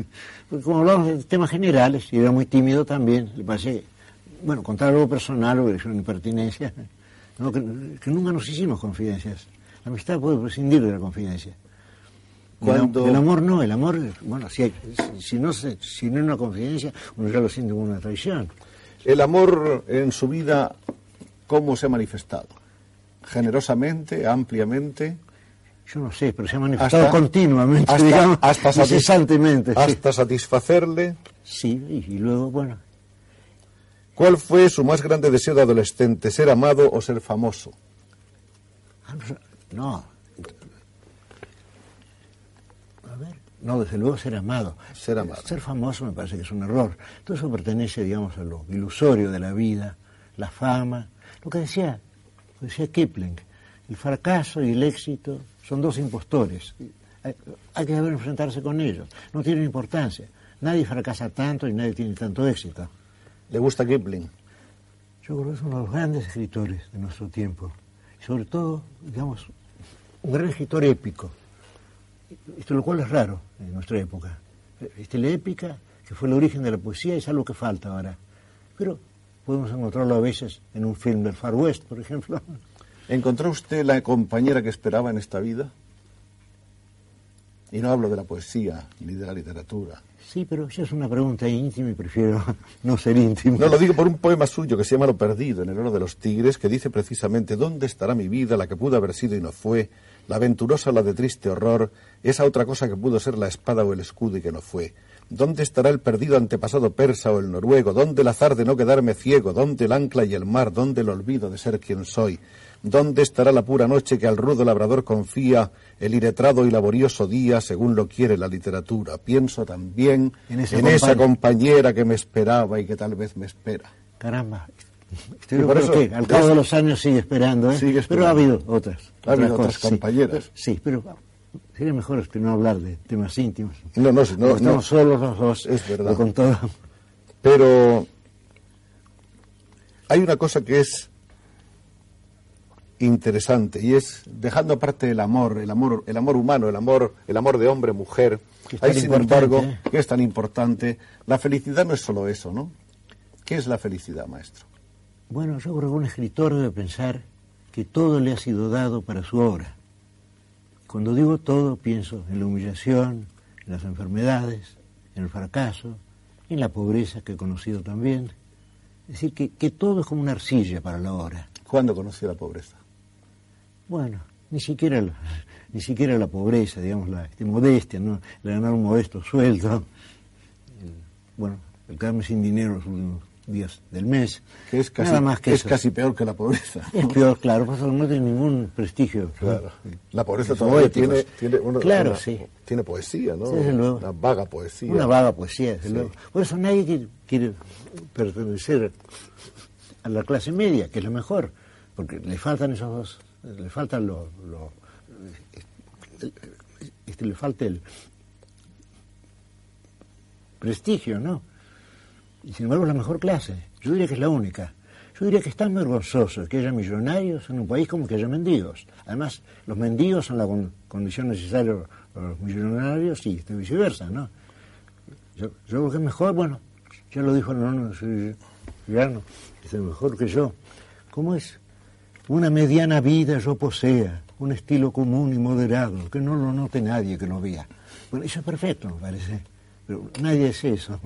Porque como hablamos de temas generales, y era muy tímido también, le pasé, bueno, contar algo personal o es una impertinencia, no, que, que nunca nos hicimos confidencias. La amistad puede prescindir de la confidencia. Cuando- El, amor no, el amor, bueno, si, hay- si, si no se, si no es una confidencia, uno ya lo siente como una traición. El amor en su vida, ¿cómo se ha manifestado? Generosamente, ampliamente, Yo no sé, pero se ha manifestado hasta, continuamente, hasta- digamos, hasta satis- incesantemente. sí. hasta satisfacerle. Sí, y, luego, bueno, ¿Cuál fue su más grande deseo de adolescente? ¿Ser amado o ser famoso? ah, no. A ver, no, desde luego ser amado. Ser amado. Ser famoso me parece que es un error. Todo eso pertenece, digamos, a lo ilusorio de la vida, la fama. Lo que decía, lo que decía Kipling, el fracaso y el éxito son dos impostores. Hay, hay que saber enfrentarse con ellos. No tienen importancia. Nadie fracasa tanto y nadie tiene tanto éxito. ¿Le gusta Kipling? Yo creo que es uno de los grandes escritores de nuestro tiempo. Y sobre todo, digamos, un gran escritor épico. Esto lo cual es raro en nuestra época. Este, la épica, que fue el origen de la poesía, es algo que falta ahora. Pero podemos encontrarlo a veces en un film del Far West, por ejemplo. ¿Encontró usted la compañera que esperaba en esta vida? Y no hablo de la poesía ni de la literatura. Sí, pero esa es una pregunta íntima y prefiero no ser íntimo. No, lo digo por un poema suyo que se llama Lo Perdido, en el oro de los tigres, que dice precisamente ¿Dónde estará mi vida, la que pudo haber sido y no fue? La aventurosa, la de triste horror, esa otra cosa que pudo ser la espada o el escudo y que no fue. ¿Dónde estará el perdido antepasado persa o el noruego? ¿Dónde el azar de no quedarme ciego? ¿Dónde el ancla y el mar? ¿Dónde el olvido de ser quien soy? ¿Dónde estará la pura noche que al rudo labrador confía, el iletrado y laborioso día según lo quiere la literatura? Pienso también En en, esa esa compañ- compañera que me esperaba y que tal vez me espera. Caramba. Estoy por eso- que al cabo de los años sigue esperando, ¿eh? Sigue Pero ha esperando. habido otras. Ha habido otras otras cosas, sí. compañeras. Sí, pero sería mejor que no hablar de temas íntimos. No, no, no, Estamos no. solos los dos. Es verdad. Con todo. Pero hay una cosa que es interesante y es dejando aparte el amor, el amor, el amor humano, el amor, el amor de hombre mujer. Hay sin embargo ¿eh? que es tan importante. La felicidad no es solo eso, ¿no? ¿Qué es la felicidad, maestro? Bueno, yo creo que un escritor debe pensar que todo le ha sido dado para su obra. Cuando digo todo, pienso en la humillación, en las enfermedades, en el fracaso, en la pobreza que he conocido también. Es decir, que, que todo es como una arcilla para la obra. ¿Cuándo conoció la pobreza? Bueno, ni siquiera la, ni siquiera la pobreza, digamos, la este, modestia, ¿no? El ganar un modesto sueldo, el- bueno, el quedarme sin dinero los últimos días del mes. Que es casi, Nada más que es eso. casi peor que la pobreza. Es peor, claro, pues no tiene ningún prestigio. Claro. La pobreza todavía tiene, tiene, una- Claro, una- sí. tiene poesía, ¿no? Sí, desde luego. Una vaga poesía. Una vaga poesía, desde Sí. luego. Por eso nadie quiere, quiere pertenecer a la clase media, que es lo mejor, porque le faltan esos dos, le faltan los, los- le falta el prestigio, ¿no? Y sin embargo es la mejor clase. Yo diría que es la única. Yo diría que es tan vergonzoso que haya millonarios en un país como que haya mendigos. Además, los mendigos son la con- condición necesaria para los millonarios y viceversa, ¿no? Yo, yo creo que es mejor, bueno, ya lo dijo el no, soy Gano, es mejor que yo. ¿Cómo es? Una mediana vida yo posea, un estilo común y moderado, que no lo note nadie que lo vea. Bueno, eso es perfecto, me parece, pero nadie es eso.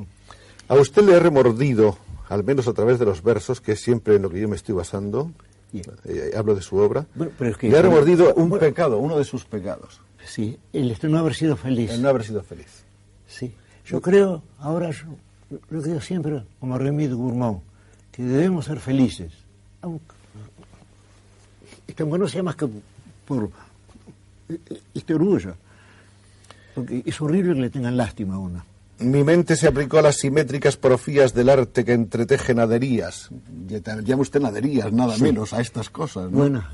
A usted le ha remordido, al menos a través de los versos, que es siempre en lo que yo me estoy basando, eh, hablo de su obra, Bueno, pero es que- le ha remordido un pecado, uno de sus pecados, Sí, el de no haber sido feliz. el no haber sido feliz. Sí. Yo creo, ahora yo, yo creo siempre, como Remy Gourmand, que debemos ser felices. Aunque, este, aunque no sea más que por este orgullo. Porque es horrible que le tengan lástima a uno. Mi mente se aplicó a las simétricas profías del arte que entreteje naderías. Ya te- Llama usted naderías, nada menos, a estas cosas, ¿no? Bueno,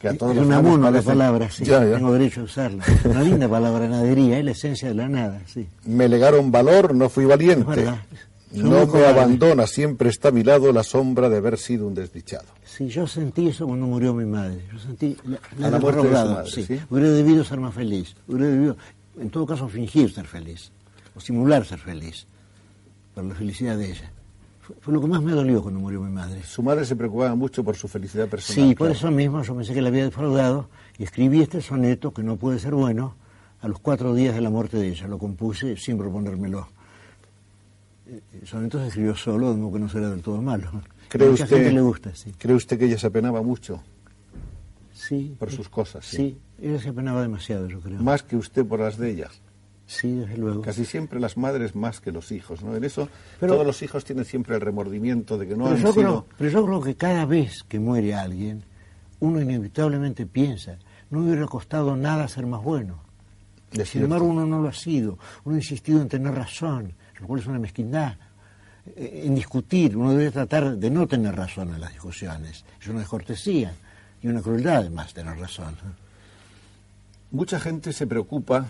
Que a todos es una mono la parecen- palabra, sí. Ya, ya. Tengo derecho a usarla. Una linda palabra, nadería, es la esencia de la nada, sí. Me legaron valor, no fui valiente. No me abandona, siempre está a mi lado la sombra de haber sido un desdichado. Sí, yo sentí eso cuando murió mi madre. Yo sentí la, A la muerte de su logrado, madre, sí. ¿sí? Hubiera debido ser más feliz. Hubiera debido, en todo caso, fingir ser feliz. O simular ser feliz. Por la felicidad de ella. Fue, fue lo que más me dolió cuando murió mi madre. Su madre se preocupaba mucho por su felicidad personal. Sí, por claro. eso mismo yo pensé que la había defraudado y escribí este soneto, que no puede ser bueno, a los cuatro días de la muerte de ella. Lo compuse sin proponérmelo. Eh, El soneto se escribió solo, modo que no será del todo malo. ¿Cree mucha usted, gente le gusta, sí. ¿Cree usted que ella se apenaba mucho Sí. por sus cosas? Sí. Sí, ella se apenaba demasiado, yo creo. Más que usted por las de ella. Sí, desde luego. Casi siempre las madres más que los hijos, ¿no? En eso Pero- todos los hijos tienen siempre el remordimiento de que no han sido... creo, pero yo creo que cada vez que muere alguien, uno inevitablemente piensa, no hubiera costado nada ser más bueno. Sin embargo, uno no lo ha sido. Uno ha insistido en tener razón, lo cual es una mezquindad. Eh, En discutir, uno debe tratar de no tener razón en las discusiones. Es una descortesía y una crueldad además tener razón. Mucha gente se preocupa,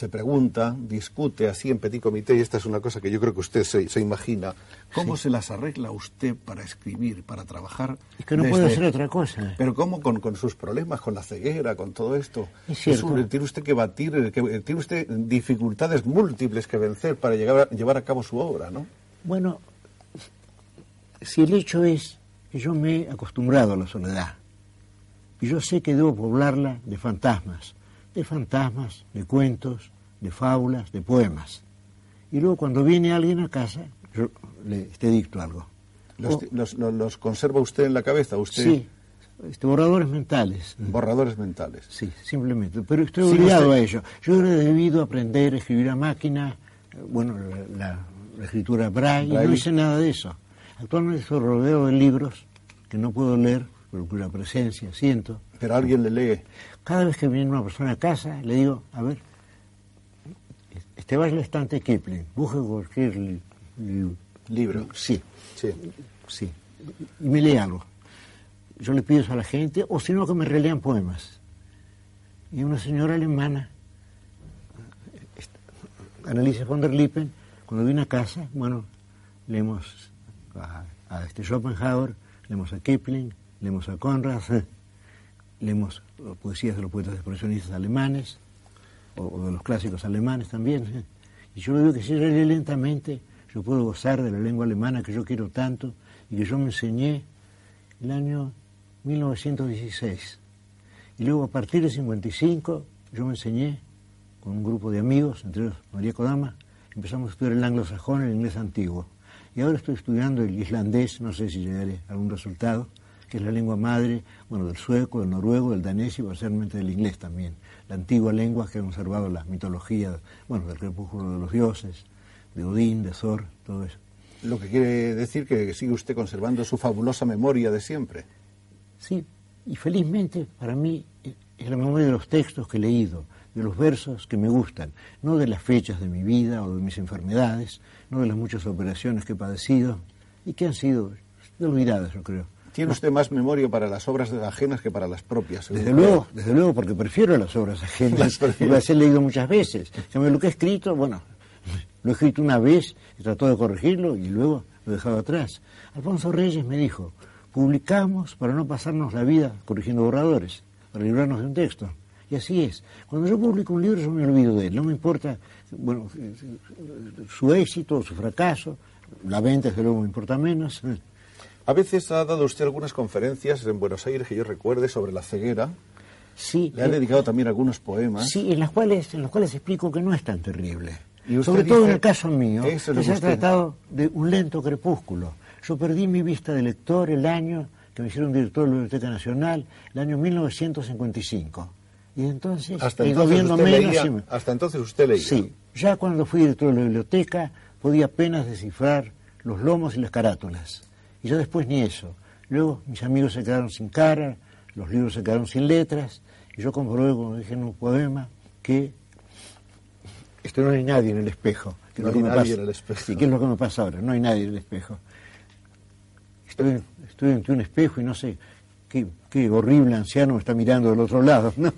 se pregunta, discute así en petit comité, y esta es una cosa que yo creo que usted se, se imagina. ¿Cómo se las arregla usted para escribir, para trabajar? Es que no desde- puede ser otra cosa. Pero ¿cómo con, con sus problemas, con la ceguera, con todo esto? Es un- tiene usted que batir, que, tiene usted dificultades múltiples que vencer para llegar llevar a cabo su obra, ¿no? Bueno, si el hecho es que yo me he acostumbrado a la soledad, y yo sé que debo poblarla de fantasmas, de fantasmas, de cuentos, de fábulas, de poemas. Y luego cuando viene alguien a casa, yo le te dicto algo. Los, O- los- los- los conserva usted en la cabeza, usted sí, este, borradores mentales. borradores mentales. Sí, simplemente. Pero estoy Sí, obligado usted- a ello. Yo hubiera debido aprender a escribir a máquina, eh, bueno, la, la- la escritura braille, y Braille. no hice nada de eso. Actualmente estoy rodeado de libros que no puedo leer, pero cuya presencia siento. Pero alguien le lee. Cada vez que viene una persona a casa, le digo, a ver, este va al estante Kipling, busque cualquier li- li- Libro. Sí, Sí. sí. Y me lee algo. Yo le pido eso a la gente, o si no, que me relean poemas. Y una señora alemana, Anneliese von der Lippen, cuando vino a casa, bueno, leemos a, a este Schopenhauer, leemos a Kipling, leemos a Conrad, leemos poesías de los poetas expresionistas alemanes, o, o de los clásicos alemanes también. ¿eh? Y yo le digo que si ella lee lentamente, yo puedo gozar de la lengua alemana que yo quiero tanto y que yo me enseñé el año 1916. Y luego a partir de 55 yo me enseñé con un grupo de amigos, entre ellos María Kodama, empezamos a estudiar el anglosajón, el inglés antiguo. Y ahora estoy estudiando el islandés, no sé si llegaré a algún resultado, que es la lengua madre, bueno, del sueco, del noruego, del danés y parcialmente del inglés también. La antigua lengua que ha conservado la mitología, bueno, del crepúsculo de los dioses, de Odín, de Thor, todo eso. Lo que quiere decir que sigue usted conservando su fabulosa memoria de siempre. Sí, y felizmente para mí es la memoria de los textos que he leído, de los versos que me gustan, no de las fechas de mi vida o de mis enfermedades, no de las muchas operaciones que he padecido y que han sido olvidadas, yo creo. Tiene usted más memoria para las obras ajenas que para las propias. Desde luego, desde luego, porque prefiero las obras Las ajenas, y las he leído muchas veces. Lo que he escrito, bueno, lo he escrito una vez, he tratado de corregirlo y luego lo he dejado atrás. Alfonso Reyes me dijo, publicamos para no pasarnos la vida corrigiendo borradores, para librarnos de un texto. Y así es. Cuando yo publico un libro, yo me olvido de él. No me importa, bueno, su éxito o su fracaso. La venta, desde luego, me importa menos. A veces ha dado usted algunas conferencias en Buenos Aires que yo recuerde sobre la ceguera. Sí, Le ha eh, dedicado también algunos poemas. sí, en las cuales, en los cuales explico que no es tan terrible. Y Sobre todo en el caso mío, que se ha tratado de un lento crepúsculo. Yo perdí mi vista de lector el año que me hicieron director de la Biblioteca Nacional, el año 1955. Y entonces, Hasta entonces, usted menos leía, y me- hasta entonces usted leía. Sí, ya cuando fui director de la biblioteca podía apenas descifrar los lomos y las carátulas. Y yo después ni eso. Luego mis amigos se quedaron sin cara, los libros se quedaron sin letras, y yo comprobé, como dije en un poema, que esto no hay nadie en el espejo. que No hay nadie pasa- en el espejo. Sí, ¿qué es lo que me pasa ahora? No hay nadie en el espejo. Estoy, estoy ante un espejo y no sé qué, qué horrible anciano me está mirando del otro lado, ¿no?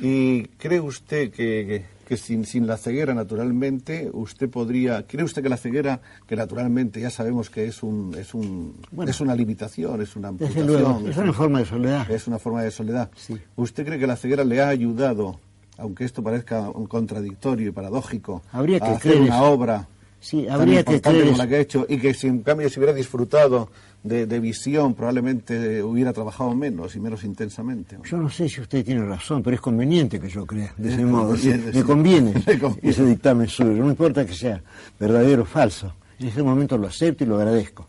¿Y cree usted que, que- que sin, sin la ceguera, naturalmente, usted podría... ¿Cree usted que la ceguera, que naturalmente ya sabemos que es, un, es, un, Bueno, es una limitación, es una amputación, luego, es una forma de soledad. es una forma de soledad? Sí. ¿Usted cree que la ceguera le ha ayudado, aunque esto parezca contradictorio y paradójico, Habría que a hacer creer una eso. obra Sí, tan habría que importante creer como la que ha hecho y que si en cambio se hubiera disfrutado de, de visión probablemente hubiera trabajado menos y menos intensamente. Yo no sé si usted tiene razón, pero es conveniente que yo crea de ese Es modo. Sí, me conviene Le conviene. ese dictamen suyo. No importa que sea verdadero o falso. En este momento lo acepto y lo agradezco.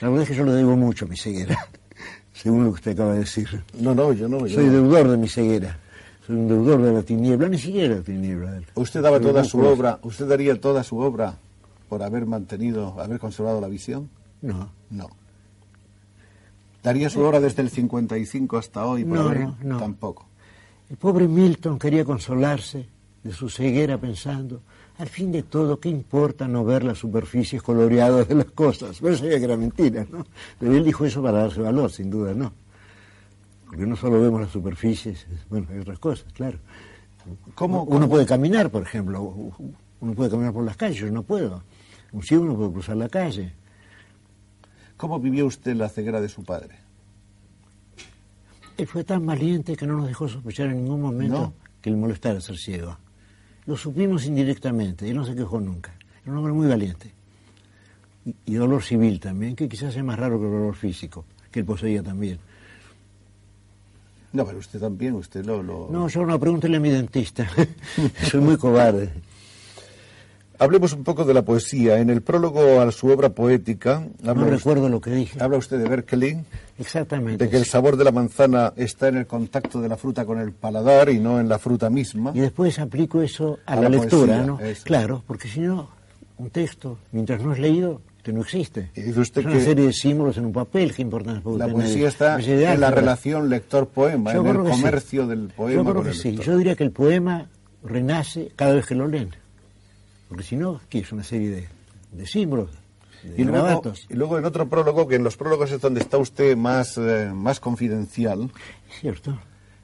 La verdad es que yo le debo mucho a mi ceguera, según lo que usted acaba de decir. No, no, yo no. yo Soy deudor de mi ceguera. Soy un deudor de la tiniebla, ni siquiera de la tiniebla. Usted daba toda su obra, usted daría toda su obra por haber mantenido, haber conservado la visión? No, No. ¿Daría su obra desde el 55 hasta hoy por No, haber- no, no. Tampoco. El pobre Milton quería consolarse de su ceguera pensando, al fin de todo, ¿qué importa no ver las superficies coloreadas de las cosas? Pero sabía que era mentira, ¿no? Pero él dijo eso para darse valor, sin duda, ¿no? Porque no solo vemos las superficies, bueno, hay otras cosas, claro. ¿Cómo- Uno cómo- puede caminar, por ejemplo, uno puede caminar por las calles, yo no puedo. Un ciego no puede cruzar la calle. ¿Cómo vivió usted la ceguera de su padre? Él fue tan valiente que no nos dejó sospechar en ningún momento No. que le molestara ser ciego. Lo supimos indirectamente, él no se quejó nunca. Era un hombre muy valiente. Y, y dolor civil también, que quizás sea más raro que el dolor físico, que él poseía también. No, pero usted también, usted lo... lo- No, yo no, pregúntele a mi dentista. Soy muy cobarde. Hablemos un poco de la poesía. En el prólogo a su obra poética, No usted, recuerdo lo que dije. habla usted de Berkeley, Exactamente. de que el sabor de la manzana está en el contacto de la fruta con el paladar y no en la fruta misma. Y después aplico eso a, A la, la lectura, poesía, ¿no? eso. Claro, porque si no, un texto, mientras no es leído, que no existe. Y dice usted es una que- serie de símbolos en un papel, qué importante puede La tener. poesía está en la relación lector-poema, en el que sí. comercio del poema Yo creo con que sí. Yo diría que el poema renace cada vez que lo leen. Porque si no, ¿qué es una serie de, de símbolos? De Y luego, y luego en otro prólogo, que en los prólogos es donde está usted más, eh, más confidencial, Es cierto.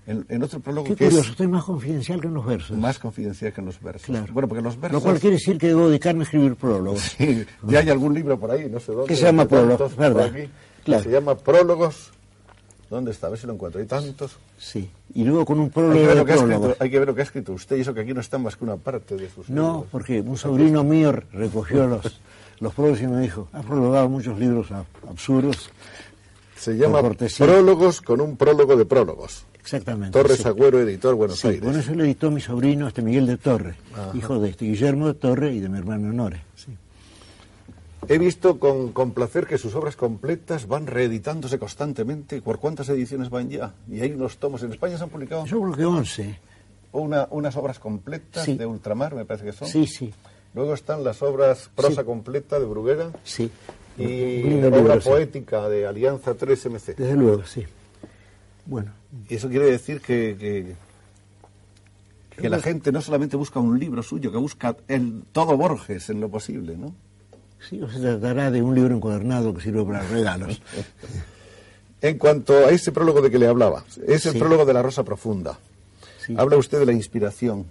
En, en otro prólogo Qué que curioso, es estoy más confidencial que en los versos. más confidencial que en los versos. Claro. Bueno, porque los versos... Lo cual quiere decir que debo dedicarme a escribir prólogos. Sí, ya hay algún libro por ahí, no sé dónde. Que se llama hay Prólogos, ¿verdad? aquí, Claro. Se llama Prólogos. ¿Dónde está? A ver si lo encuentro. Hay tantos. Sí. Y luego con un Hay prólogo que, ver lo que ha escrito, hay que ver lo que ha escrito usted y eso que aquí no está más que una parte de sus No, libros. porque un sobrino mío recogió los, los prólogos y me dijo, has prologado muchos libros ab- absurdos. Se llama. Prólogos con un prólogo de prólogos. Exactamente. Torres sí. Agüero, editor Buenos Sí, Aires. bueno, eso lo editó mi sobrino, este Miguel de Torre, Ajá. hijo de este Guillermo de Torre y de mi hermano Honore. Sí. He visto con, con placer que sus obras completas van reeditándose constantemente. ¿Por cuántas ediciones van ya? Y hay unos tomos. En España se han publicado Yo creo que 11. una- unas obras completas Sí. de Ultramar, me parece que son. Sí, sí, Luego están las obras prosa Sí. completa de Bruguera sí. y lindo obra libro, poética de Alianza 3MC. Desde luego, sí. Bueno, Y eso quiere decir que, que, que la gente no solamente busca un libro suyo, que busca el todo Borges en lo posible, ¿no? sí, o se tratará de un libro encuadernado que sirve para regalos. En cuanto a ese prólogo de que le hablaba, es el Sí. prólogo de la Rosa Profunda. Sí. Habla usted de la inspiración,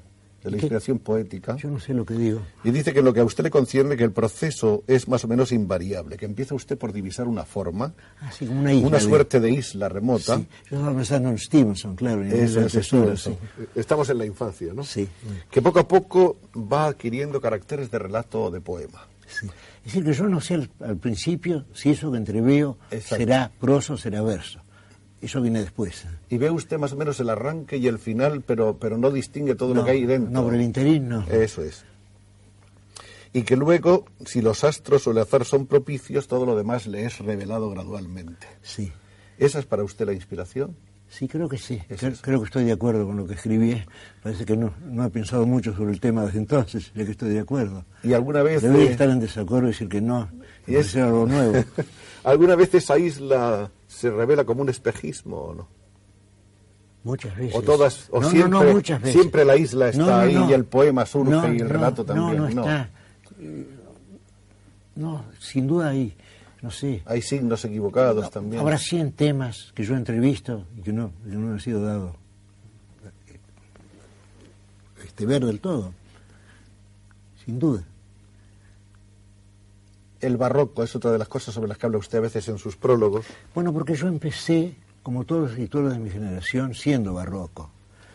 de la ¿Qué? inspiración poética, Yo no sé lo que digo. y dice que lo que a usted le concierne, que el proceso es más o menos invariable, que empieza usted por divisar una forma, Así como una isla. una de- suerte de isla remota. Sí. Yo estaba pensando en Stevenson, claro. en es Stevenson. sí. Estamos en la infancia, ¿no? Sí. Que poco a poco va adquiriendo caracteres de relato o de poema. Sí. Es decir, que yo no sé al, al principio si eso que entreveo Exacto. será prosa o será verso. Eso viene después. Y ve usted más o menos el arranque y el final, pero, pero no distingue todo lo No, que hay dentro. No, por el interín no. Eso es. Y que luego, si los astros o el azar son propicios, todo lo demás le es revelado gradualmente. Sí. ¿Esa es para usted la inspiración? Sí, creo que sí. Es Creo, creo que estoy de acuerdo con lo que escribí. Parece que no, no he pensado mucho sobre el tema desde entonces, ya que estoy de acuerdo. ¿Y alguna vez... Debería eh, estar en desacuerdo y decir que no, y es- algo nuevo. ¿Alguna vez esa isla se revela como un espejismo o no? Muchas veces. O todas, o no, siempre, no, no, muchas veces. siempre la isla está No, no, ahí no. y el poema surge No, y el no, relato también. No, no está. No, sin duda hay, no sé. Hay signos equivocados también. Habrá 100 temas que yo entrevisto y que no, que no han sido dado este ver del todo. Sin duda. El barroco es otra de las cosas sobre las que habla usted a veces en sus prólogos. Bueno, porque yo empecé, como todos los escritores de mi generación, siendo barroco.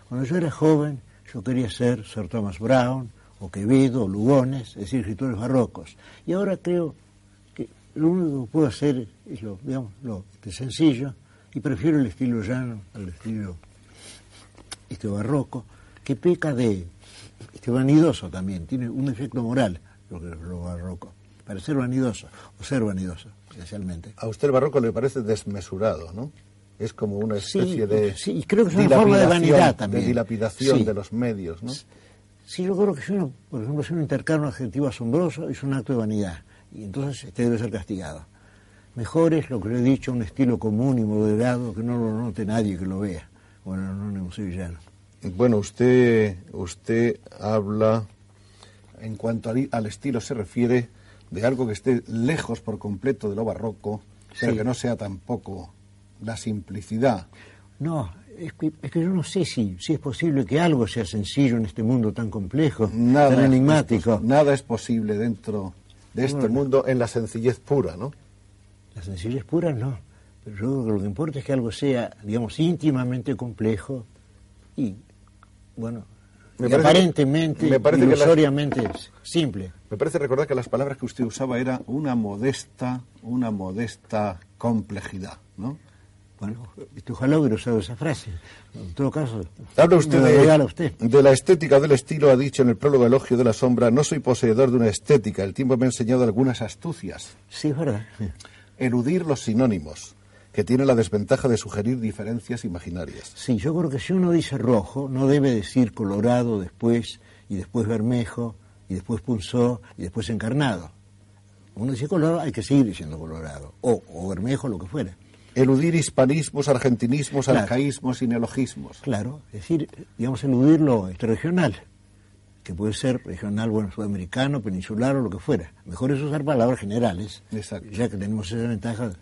Cuando yo era joven, yo quería ser Sir Thomas Brown, o Quevedo, o Lugones, es decir, escritores barrocos. Y ahora creo que lo único que puedo hacer es lo, digamos, lo sencillo, y prefiero el estilo llano al estilo este barroco, que peca de este vanidoso también, tiene un efecto moral lo, que- lo barroco, para ser vanidoso, o ser vanidoso, especialmente. A usted el barroco le parece desmesurado, ¿no? Es como una Sí, especie de. sí, creo que es una forma de vanidad también. De dilapidación Sí. de los medios, ¿no? Sí, yo creo que si uno, por ejemplo, si uno intercala un adjetivo asombroso, es un acto de vanidad, y entonces este debe ser castigado. Mejor es lo que le he dicho, un estilo común y moderado, que no lo note nadie que lo vea. Bueno, no sevillano. Bueno, usted, usted habla, en cuanto al, al estilo se refiere, de algo que esté lejos por completo de lo barroco, pero que no sea tampoco la simplicidad. No, es que, es que yo no sé si, si es posible que algo sea sencillo en este mundo tan complejo, Nada, tan es enigmático. pos- nada es posible dentro de este Bueno. mundo en la sencillez pura, ¿no? La sencillez pura no, pero yo creo que lo que importa es que algo sea, digamos, íntimamente complejo y, bueno, Me y parece- aparentemente, me parece que las- ilusoriamente simple. Me parece recordar que las palabras que usted usaba era una modesta, una modesta complejidad, ¿no? Bueno, este, ojalá hubiera usado esa frase. En todo caso, Habla usted de, usted. de la estética del estilo, ha dicho en el prólogo Elogio de la Sombra, no soy poseedor de una estética, el tiempo me ha enseñado algunas astucias. Sí, es verdad. Eludir los sinónimos, que tiene la desventaja de sugerir diferencias imaginarias. Sí, yo creo que si uno dice rojo, no debe decir colorado después, y después bermejo, y después punzó, y después encarnado. Uno dice colorado, hay que seguir diciendo colorado, o, o bermejo, lo que fuera. Eludir hispanismos, argentinismos, Claro. arcaísmos y neologismos. Claro, es decir, digamos, eludir lo este, regional, que puede ser regional, bueno, sudamericano, peninsular o lo que fuera. Mejor es usar palabras generales, Exacto. ya que tenemos esa ventaja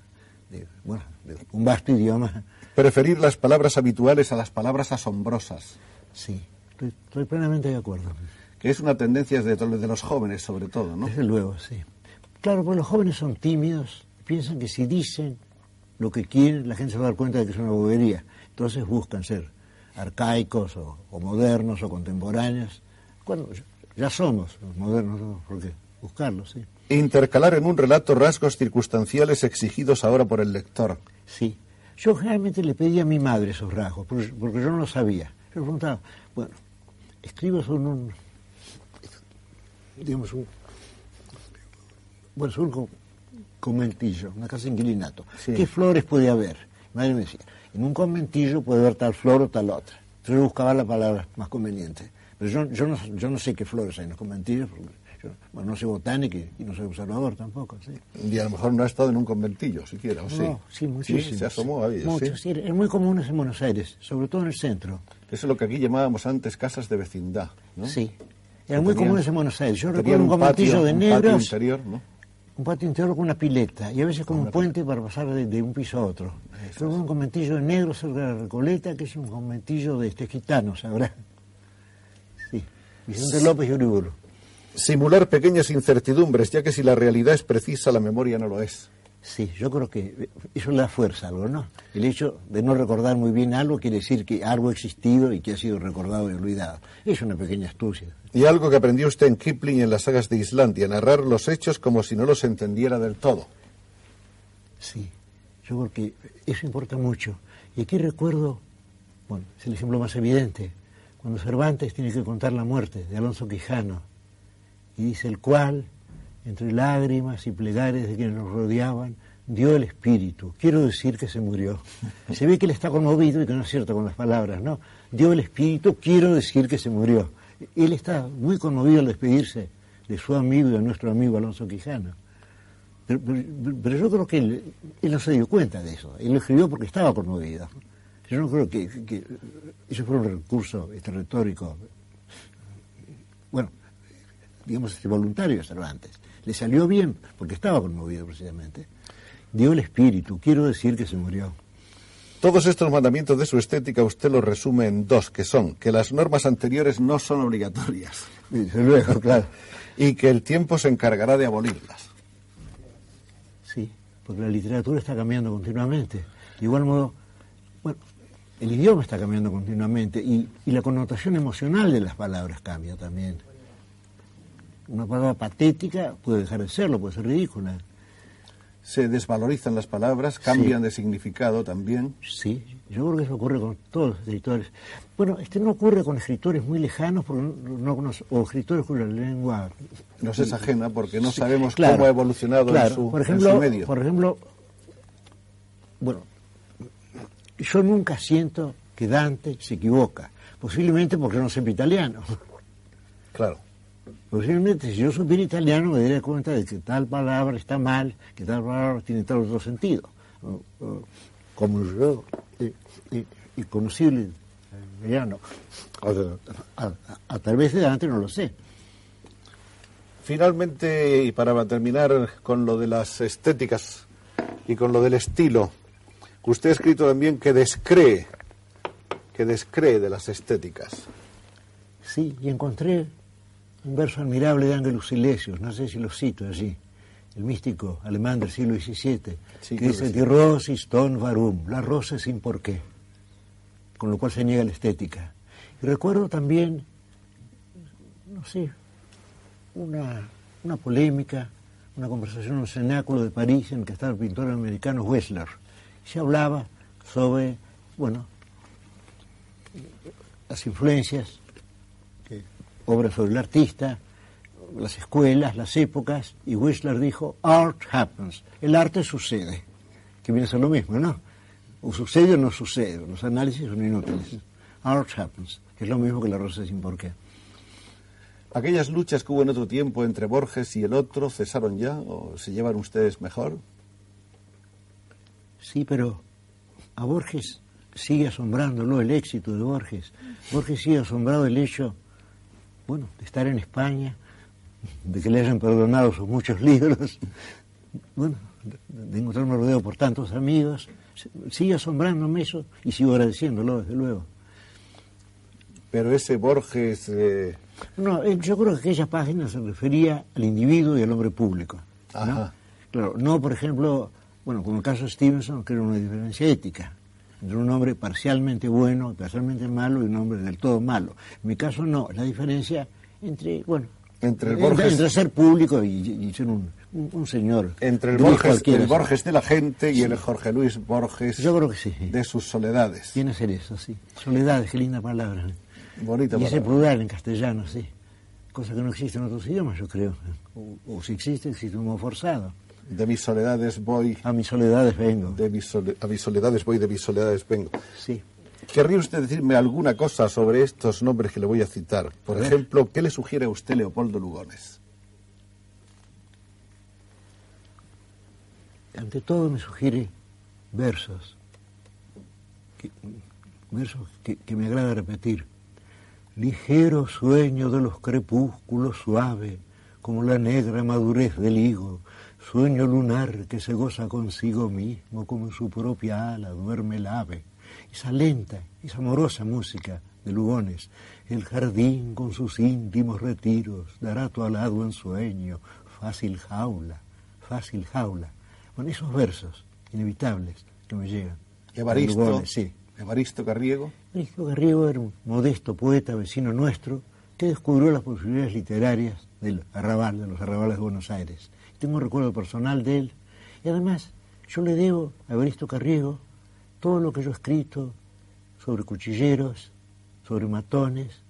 de, bueno, de un vasto idioma. Preferir las palabras habituales a las palabras asombrosas, Sí, estoy, estoy plenamente de acuerdo. que es una tendencia de, de los jóvenes sobre todo, ¿no? Desde luego, sí. Claro, pues los jóvenes son tímidos, piensan que si dicen lo que quieren, la gente se va a dar cuenta de que es una bobería. Entonces buscan ser arcaicos o, o modernos o contemporáneos. Cuando ya- somos los modernos, ¿no? ¿por qué buscarlo? Sí. Intercalar en un relato rasgos circunstanciales exigidos ahora por el lector. sí. Yo generalmente le pedí a mi madre esos rasgos, porque, porque yo no lo sabía. Yo le preguntaba, bueno, escribo sobre un, digamos, un, bueno, sobre un co- conventillo, una casa inquilinato. Sí. ¿Qué flores puede haber? Mi madre me decía, en un conventillo puede haber tal flor o tal otra. Entonces yo buscaba la palabra más conveniente. Pero yo, yo, no, yo no sé qué flores hay en los conventillos, porque bueno, no soy botánico y, y no soy observador tampoco. ¿sí? Y a lo mejor no ha estado en un conventillo siquiera, ¿o sí? No, sí, muchísimo. se asomó a ellos, Muchos, sí. sí. Es muy común en Buenos Aires, sobre todo en el centro. Eso es lo que aquí llamábamos antes casas de vecindad, ¿no? Sí. Eran muy tenían- comunes en Buenos Aires. Yo recuerdo un conventillo patio, de un patio negros, interior, ¿no? un patio interior con una pileta y a veces con un puente para pasar de, de un piso a otro. Recuerdo un conventillo de negros cerca de la Recoleta, que es un conventillo de este gitanos, ¿sabrá? Sí. Vicente López y Uriburu. Simular pequeñas incertidumbres, ya que si la realidad es precisa, la memoria no lo es. Sí, yo creo que eso le da fuerza algo, ¿no? El hecho de no recordar muy bien algo quiere decir que algo ha existido y que ha sido recordado y olvidado. Es una pequeña astucia. Y algo que aprendió usted en Kipling y en las sagas de Islandia, narrar los hechos como si no los entendiera del todo. Sí, yo creo que eso importa mucho. Y aquí recuerdo, bueno, es el ejemplo más evidente, cuando Cervantes tiene que contar la muerte de Alonso Quijano, y dice el cual entre lágrimas y plegares de quienes nos rodeaban, dio el espíritu. Quiero decir que se murió. Se ve que él está conmovido y que no es cierto con las palabras, ¿no? Dio el espíritu, quiero decir que se murió. Él está muy conmovido al despedirse de su amigo y de nuestro amigo Alonso Quijano. Pero, yo creo que él, no se dio cuenta de eso. Él lo escribió porque estaba conmovido. Yo no creo que, eso fue un recurso este, retórico, bueno, digamos, este, voluntario de Cervantes le salió bien, porque estaba conmovido precisamente. Dio el espíritu, quiero decir que se murió. Todos estos mandamientos de su estética usted los resume en dos, que son que las normas anteriores no son obligatorias. Desde luego, claro. y que el tiempo se encargará de abolirlas. Sí, porque la literatura está cambiando continuamente. De igual modo, bueno, el idioma está cambiando continuamente y, y la connotación emocional de las palabras cambia también una palabra patética puede dejar de serlo, puede ser ridícula. Se desvalorizan las palabras, cambian de significado también. Sí, yo creo que eso ocurre con todos los escritores. Bueno, este no ocurre con escritores muy lejanos porque no, o escritores cuya lengua nos es ajena porque no sabemos cómo ha evolucionado en, su, por ejemplo, medio. Por ejemplo, bueno, yo nunca siento que Dante se equivoca, posiblemente porque no sepa italiano. Claro. Posiblemente si yo supiera italiano me daría cuenta de que tal palabra está mal, que tal palabra tiene tal otro sentido. Como yo, y, conocible italiano, a, a, través de antes no lo sé. Finalmente, y para terminar con lo de las estéticas y con lo del estilo, usted ha escrito también que descree, que descree de las estéticas. Sí, y encontré un verso admirable de Ángelus Silesius, no sé si lo cito allí, el místico alemán del siglo XVII, que dice, Die Rose ist warum, la rosa sin por qué, con lo cual se niega la estética. Y recuerdo también, no sé, una, una polémica, una conversación en un cenáculo de París en que estaba el pintor americano Wessler. Se hablaba sobre, bueno, las influencias obras sobre el artista, las escuelas, las épocas, y Whistler dijo, art happens, el arte sucede, que viene a ser lo mismo, ¿no? O sucede o no sucede, los análisis son inútiles. Art happens, que es lo mismo que la rosa sin por qué. ¿Aquellas luchas que hubo en otro tiempo entre Borges y el otro cesaron ya o se llevan ustedes mejor? Sí, pero a Borges sigue asombrándolo el éxito de Borges. Borges sigue asombrado el hecho bueno, de estar en España, de que le hayan perdonado sus muchos libros, bueno, de encontrarme rodeo por tantos amigos, sigue asombrándome eso y sigo agradeciéndolo, desde luego. Pero ese Borges... Eh, no, eh, yo creo que aquella página se refería al individuo y al hombre público. ¿no? Claro, no, por ejemplo, bueno, como el caso de Stevenson, que era una diferencia ética entre un hombre parcialmente bueno, parcialmente malo y un hombre del todo malo. En mi caso no, la diferencia entre, bueno, entre, el Borges, entre ser público y, ser un, un, señor. Entre el Borges, el Borges de la gente y el Jorge Luis Borges Yo creo que sí. de sus soledades. Tiene ser eso, sí. Soledades, qué linda palabra. Bonita y ese plural en castellano, sí. Cosa que no existe en otros idiomas, yo creo. O, o si existe, existe un modo forzado. De mis soledades voy. A mis soledades vengo. De mis a mis soledades voy, de mis soledades vengo. Sí. ¿Querría usted decirme alguna cosa sobre estos nombres que le voy a citar? Por ejemplo, ¿qué le sugiere a usted Leopoldo Lugones? Ante todo me sugiere versos, versos que me agrada repetir. Ligero sueño de los crepúsculos suave, como la negra madurez del higo, Sueño lunar que se goza consigo mismo como en su propia ala duerme el ave. Esa lenta, esa amorosa música de Lugones. El jardín con sus íntimos retiros dará tu alado en sueño. Fácil jaula, fácil jaula. con esos versos inevitables que me llegan. Evaristo, Lugones, sí. Evaristo Carriego. Evaristo Garrigo era un modesto poeta vecino nuestro que descubrió las posibilidades literarias del arrabal, de los arrabales de Buenos Aires. Tengo un recuerdo personal de él. Y además yo le debo a Evaristo Carriego todo lo que yo he escrito sobre cuchilleros, sobre matones,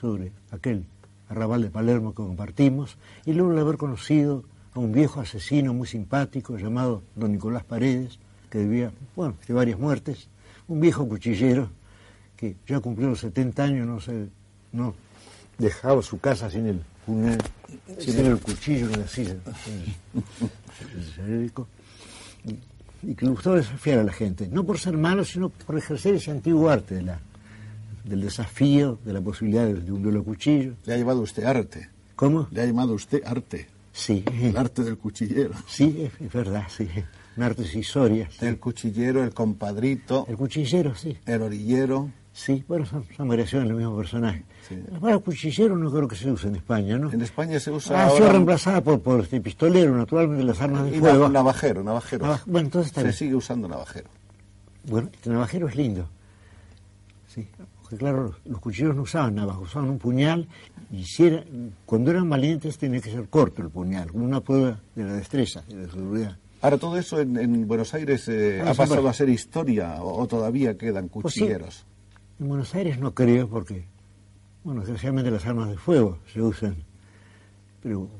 sobre aquel arrabal de Palermo que compartimos, y luego de haber conocido a un viejo asesino muy simpático llamado don Nicolás Paredes, que debía, bueno, de varias muertes, un viejo cuchillero que ya cumplió los 70 años, no sé, no dejaba su casa sin el, puñal, sin el cuchillo en la silla. Y, que le gustaba desafiar a la gente, no por ser malo, sino por ejercer ese antiguo arte de la, del desafío, de la posibilidad de, un duelo cuchillo. Le ha llevado usted arte. ¿Cómo? Le ha llamado usted arte. Sí. El arte del cuchillero. Sí, es, verdad, sí. Un arte sí. El cuchillero, el compadrito, El cuchillero, sí. el orillero. Sí, bueno, son, son variaciones del mismo personaje. Sí. La palabra cuchillero no creo que se use en España, ¿no? En España se usa Ha sido ahora reemplazada por, por este pistolero, naturalmente, las armas de fuego. nav- navajero, navajero. Bueno, entonces está se bien. sigue usando navajero. Bueno, este navajero es lindo. Sí, porque claro, los, los cuchilleros no usaban navaja, usaban un puñal y si era- cuando eran valientes tenía que ser corto el puñal, como una prueba de la destreza, de la seguridad. Ahora, todo eso en, en Buenos Aires eh, Ah, ha pasado a ser historia o, o todavía quedan Pues sí. En Buenos Aires no creo porque, bueno, desgraciadamente las armas de fuego se usan, pero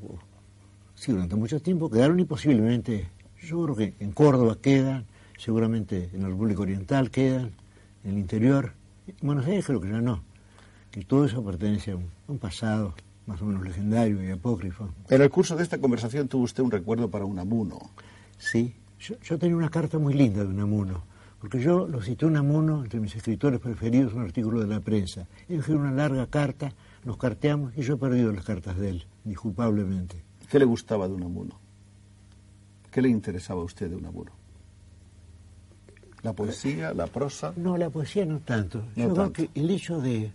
sí, durante mucho tiempo quedaron y posiblemente, yo creo que en Córdoba quedan, seguramente en la República Oriental quedan, en el interior. En Buenos Aires creo que ya no, que todo eso pertenece a un, a un pasado más o menos legendario y apócrifo. En el curso de esta conversación tuvo usted un recuerdo para Unamuno. Sí, yo, yo tenía una carta muy linda de Unamuno, porque yo lo cité a Unamuno entre mis escritores preferidos, un artículo de la prensa. Él escribió una larga carta, nos carteamos y yo he perdido las cartas de él, disculpablemente. ¿Qué le gustaba de Unamuno? ¿Qué le interesaba a usted de Unamuno? ¿La poesía, la prosa? No, la poesía no tanto. No yo tanto. creo que el hecho de,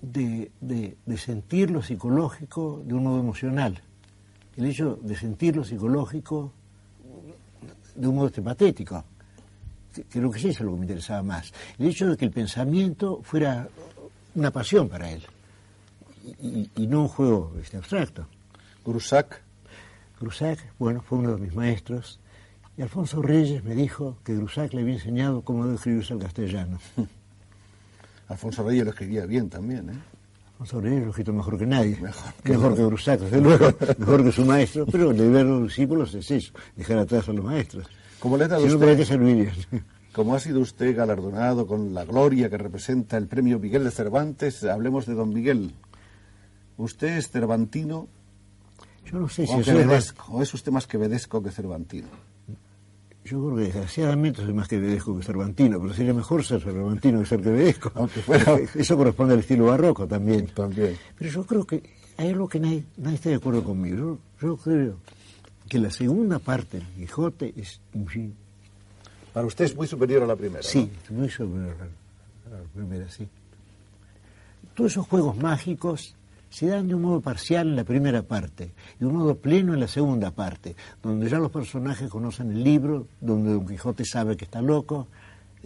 de, de- de sentir lo psicológico de un modo emocional, el hecho de sentir lo psicológico de un modo patético, creo que sí eso es lo que me interesaba más. El hecho de que el pensamiento fuera una pasión para él y, no un juego este, abstracto. Grusac, Grusac, bueno, fue uno de mis maestros, y Alfonso Reyes me dijo que Grusac le había enseñado cómo debe escribirse el castellano. Alfonso Reyes lo escribía bien también, ¿eh? Alfonso Reyes lo escrito mejor que nadie, Mejor mejor que- que, Grusac, desde luego, mejor que su maestro, pero el deber de los discípulos es eso, dejar atrás a los maestros. ¿Cómo le ha dado Si no, usted- ¿para qué servirían? Como ha sido usted galardonado con la gloria que representa el premio Miguel de Cervantes, hablemos de don Miguel. ¿Usted es cervantino Yo no sé si o más, quevedesco? ¿O es usted más quevedesco que cervantino? yo creo que desgraciadamente soy más quevedesco que cervantino, pero sería mejor ser cervantino que ser quevedesco. Aunque fuera- Eso corresponde al estilo barroco también. También. Pero yo creo que hay algo que nadie, nadie está de acuerdo conmigo. Yo, yo creo que la segunda parte del Quijote es, en fin, Para usted es muy superior a la primera. Sí, muy superior a la, a la primera, sí. Todos esos juegos mágicos se dan de un modo parcial en la primera parte y de un modo pleno en la segunda parte, donde ya los personajes conocen el libro, donde Don Quijote sabe que está loco.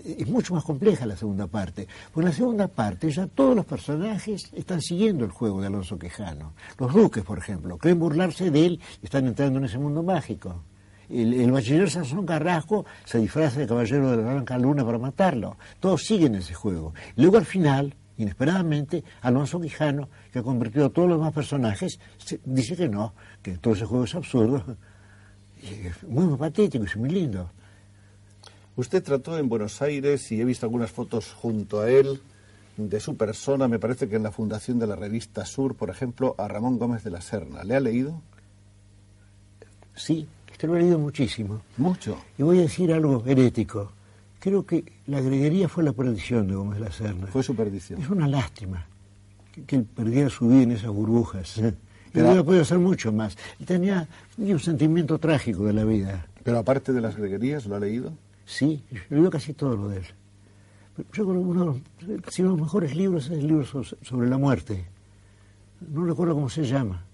Es mucho más compleja la segunda parte. Porque en la segunda parte ya todos los personajes están siguiendo el juego de Alonso Quijano. Los duques, por ejemplo, creen burlarse de él y están entrando en ese mundo mágico. El, el bachiller Sansón Carrasco se disfraza de caballero de la Blanca Luna para matarlo. Todos siguen ese juego. Luego al final, inesperadamente, Alonso Quijano, que ha convertido a todos los demás personajes, dice que no, que todo ese juego es absurdo. Muy, muy patético y muy lindo. Usted trató en Buenos Aires y he visto algunas fotos junto a él de su persona, me parece que en la fundación de la revista Sur, por ejemplo, a Ramón Gómez de la Serna. ¿Le ha leído? Sí, este lo he leído muchísimo. Mucho. Y voy a decir algo herético. Creo que la greguería fue la perdición de Gómez de la Serna. Fue su perdición. Es una lástima que, que él perdiera su vida en esas burbujas. Pero- hubiera podido hacer mucho más. Él tenía un sentimiento trágico de la vida. Pero aparte de las greguerías, ¿lo ha leído? Sí, yo leo casi todo lo de él. Yo creo que uno de los, casi uno de los mejores libros es el libro so- sobre la muerte. No recuerdo cómo se llama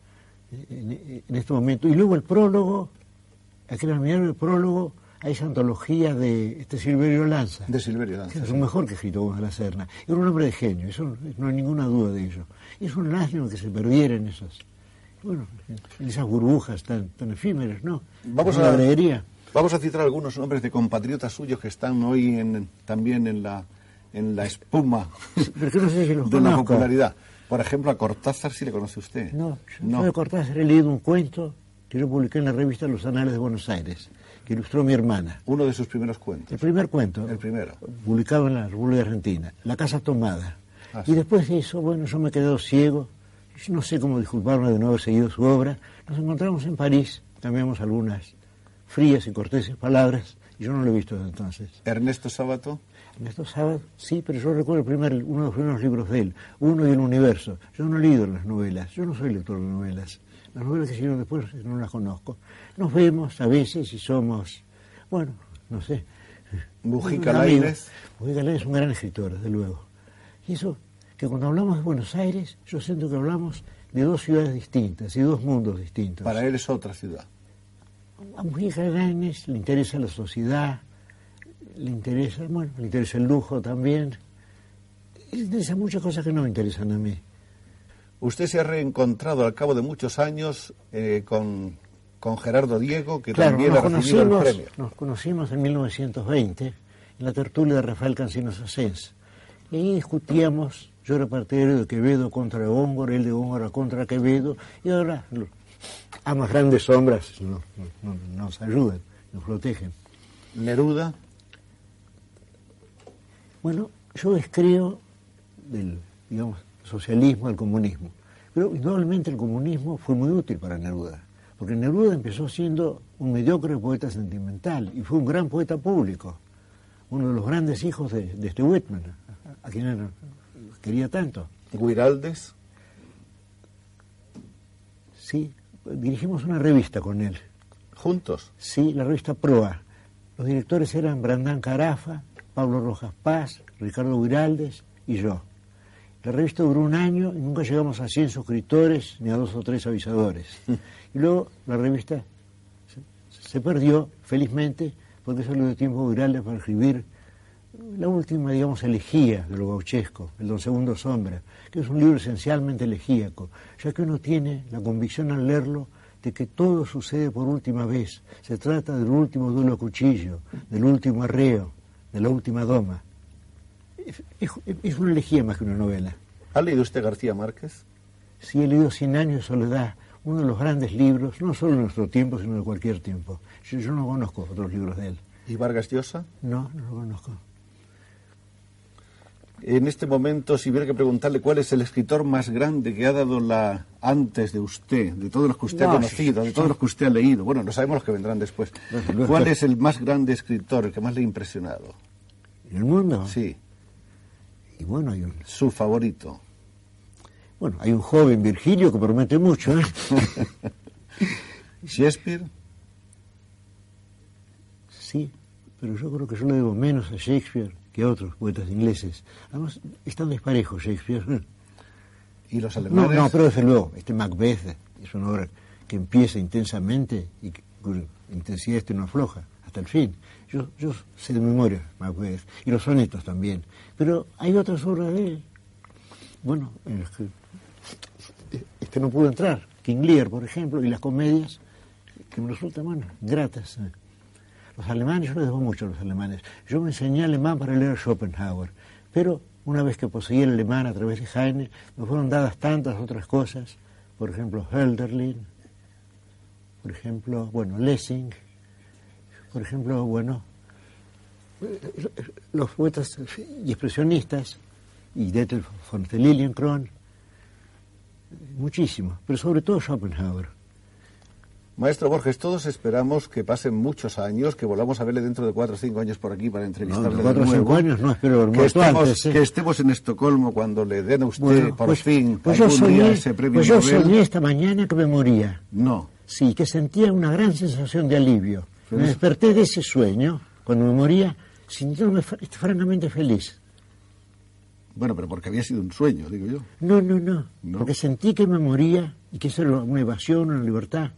en, en este momento. Y luego el prólogo aquel admirable prólogo a esa antología de este Silverio Lanza. De Silverio Lanza. Que es lo mejor que escrito Gómez de la Serna. Era un hombre de genio, eso no hay ninguna duda de ello. Es un lástima que se perdiera en esas, bueno, en esas burbujas tan, tan efímeras, ¿no? Vamos a, la. Vamos a citar algunos nombres de compatriotas suyos que están hoy en, también en la, en la espuma no sé si los de la popularidad. Por ejemplo, a Cortázar, si le conoce usted. No, no. de Cortázar he leído un cuento que yo publiqué en la revista Los Anales de Buenos Aires, que ilustró mi hermana. Uno de sus primeros cuentos. El primer cuento. El primero. Publicado en la República Argentina. La casa tomada. Ah, y después de eso, bueno, yo me he quedado ciego. No sé cómo disculparme de no haber seguido su obra. Nos encontramos en París, cambiamos algunas frías y corteses palabras, y yo no lo he visto desde entonces. ¿Ernesto Sábato? Ernesto Sábato, sí, pero yo recuerdo el primer, uno de los primeros libros de él, Uno y el Universo. Yo no he leído las novelas, yo no soy lector de novelas. Las novelas que hicieron después no las conozco. Nos vemos a veces y somos, bueno, no sé. Mujica Lainez. Mujica Lainez es un gran escritor, desde luego. Y eso, que cuando hablamos de Buenos Aires, yo siento que hablamos de dos ciudades distintas y dos mundos distintos. Para él es otra ciudad. A Mujica Lainez le interesa la sociedad, le interesa, bueno, le interesa el lujo también. Le interesa muchas cosas que no me interesan a mí. Usted se ha reencontrado al cabo de muchos años eh, con, Gerardo Diego, que también ha recibido el premio. Nos conocimos en 1920 en la tertulia de Rafael Cancinos Asens. Y discutíamos, yo era partidario de Quevedo contra Góngora, él de Góngora contra Quevedo, y ahora ambas grandes sombras nos ayudan, nos protegen. Neruda. Bueno, yo escribo del, digamos, socialismo al comunismo. Pero indudablemente el comunismo fue muy útil para Neruda, porque Neruda empezó siendo un mediocre poeta sentimental y fue un gran poeta público, uno de los grandes hijos de, este Whitman, a, quien quería tanto. ¿Guiraldes? Sí, dirigimos una revista con él. ¿Juntos? Sí, la revista Proa. Los directores eran Brandán Carafa, Pablo Rojas Paz, Ricardo Guiraldes y yo. La revista duró un año y nunca llegamos a 100 suscriptores ni a dos o tres avisadores. Y luego la revista se, perdió, felizmente, porque salió de tiempo viral para escribir la última, digamos, elegía de lo gauchesco, el Don Segundo Sombra, que es un libro esencialmente elegíaco, ya que uno tiene la convicción al leerlo de que todo sucede por última vez. Se trata del último duelo a cuchillo, del último arreo, de la última doma es, una elegía más que una novela. ¿Ha leído usted García Márquez? Sí, he leído Cien años de soledad, uno de los grandes libros, no solo de nuestro tiempo, sino de cualquier tiempo. Yo, no conozco otros libros de él. ¿Y Vargas Llosa? No, no lo conozco. En este momento, si hubiera que preguntarle cuál es el escritor más grande que ha dado la antes de usted, de todos los que usted ha conocido, de todos los que usted ha leído, bueno, no sabemos los que vendrán después. ¿Cuál es el más grande escritor, el que más le ha impresionado? ¿En el mundo? Sí. Y bueno, hay un... Su favorito. Bueno, hay un joven Virgilio que promete mucho, ¿eh? ¿Shakespeare? Sí, pero yo creo que yo le debo menos a Shakespeare que otros poetas ingleses. Además, están desparejos Shakespeare. ¿Y los alemanes? No, no, pero desde luego, este Macbeth es una obra que empieza intensamente y cuya intensidad este no afloja hasta el fin. Yo, yo sé de memoria Macbeth, y los sonetos también. Pero hay otras obras de él. Bueno, este no pudo entrar. King Lear, por ejemplo, y las comedias que me resultan, bueno, gratas. Los alemanes, yo les debo mucho a los alemanes. Yo me enseñé alemán para leer Schopenhauer, pero una vez que poseí el alemán a través de Heine, me fueron dadas tantas otras cosas, por ejemplo, Hölderlin, por ejemplo, bueno, Lessing, por ejemplo, bueno, los poetas y expresionistas, y Detel von Lilienkron, muchísimo, pero sobre todo Schopenhauer. Maestro Borges, todos esperamos que pasen muchos años, que volvamos a verle dentro de cuatro o cinco años por aquí para entrevistarle no, cuatro o cinco años no, espero que estemos, ¿eh? que estemos en Estocolmo cuando le den a usted por pues, fin pues yo soñé, ese premio pues yo soñé esta mañana que me moría. No. Sí, que sentía una gran sensación de alivio. Me desperté de ese sueño, cuando me moría, sintiéndome francamente feliz. Bueno, pero porque había sido un sueño, digo yo. No, no, no, Porque sentí que me moría y que eso era una evasión, una libertad.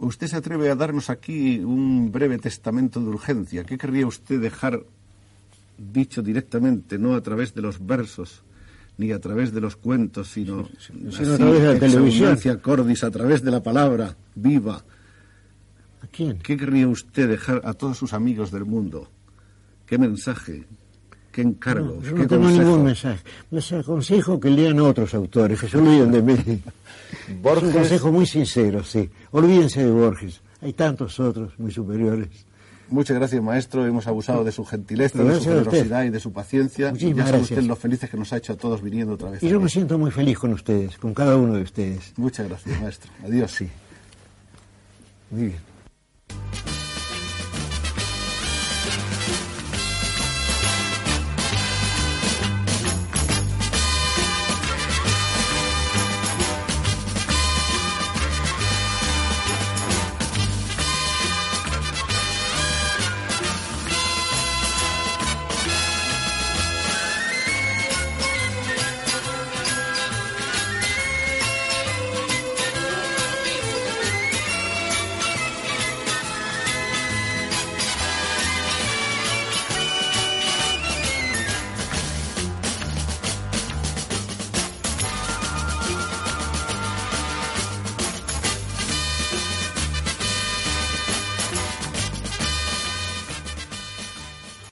Usted se atreve a darnos aquí un breve testamento de urgencia. ¿Qué querría usted dejar dicho directamente, no a través de los versos, ni a través de los cuentos, sino, a través de la televisión? cordis, a través de la palabra viva. ¿A quién? ¿Qué querría usted dejar a todos sus amigos del mundo? ¿Qué mensaje? ¿Qué encargo? No, yo ¿Qué no tengo consejo? ningún mensaje. Les aconsejo que lean a otros autores, que se olviden de mí. Es un Borges, consejo muy sincero, sí. Olvídense de Borges. Hay tantos otros muy superiores. muchas gracias, maestro. Hemos abusado de su gentileza, de su generosidad y de su paciencia. Muchísimas ya sabe gracias. usted lo felices que nos ha hecho a todos viniendo otra vez. Y yo aquí. me siento muy feliz con ustedes, con cada uno de ustedes. Muchas gracias, maestro. Adiós. Sí. Muy bien.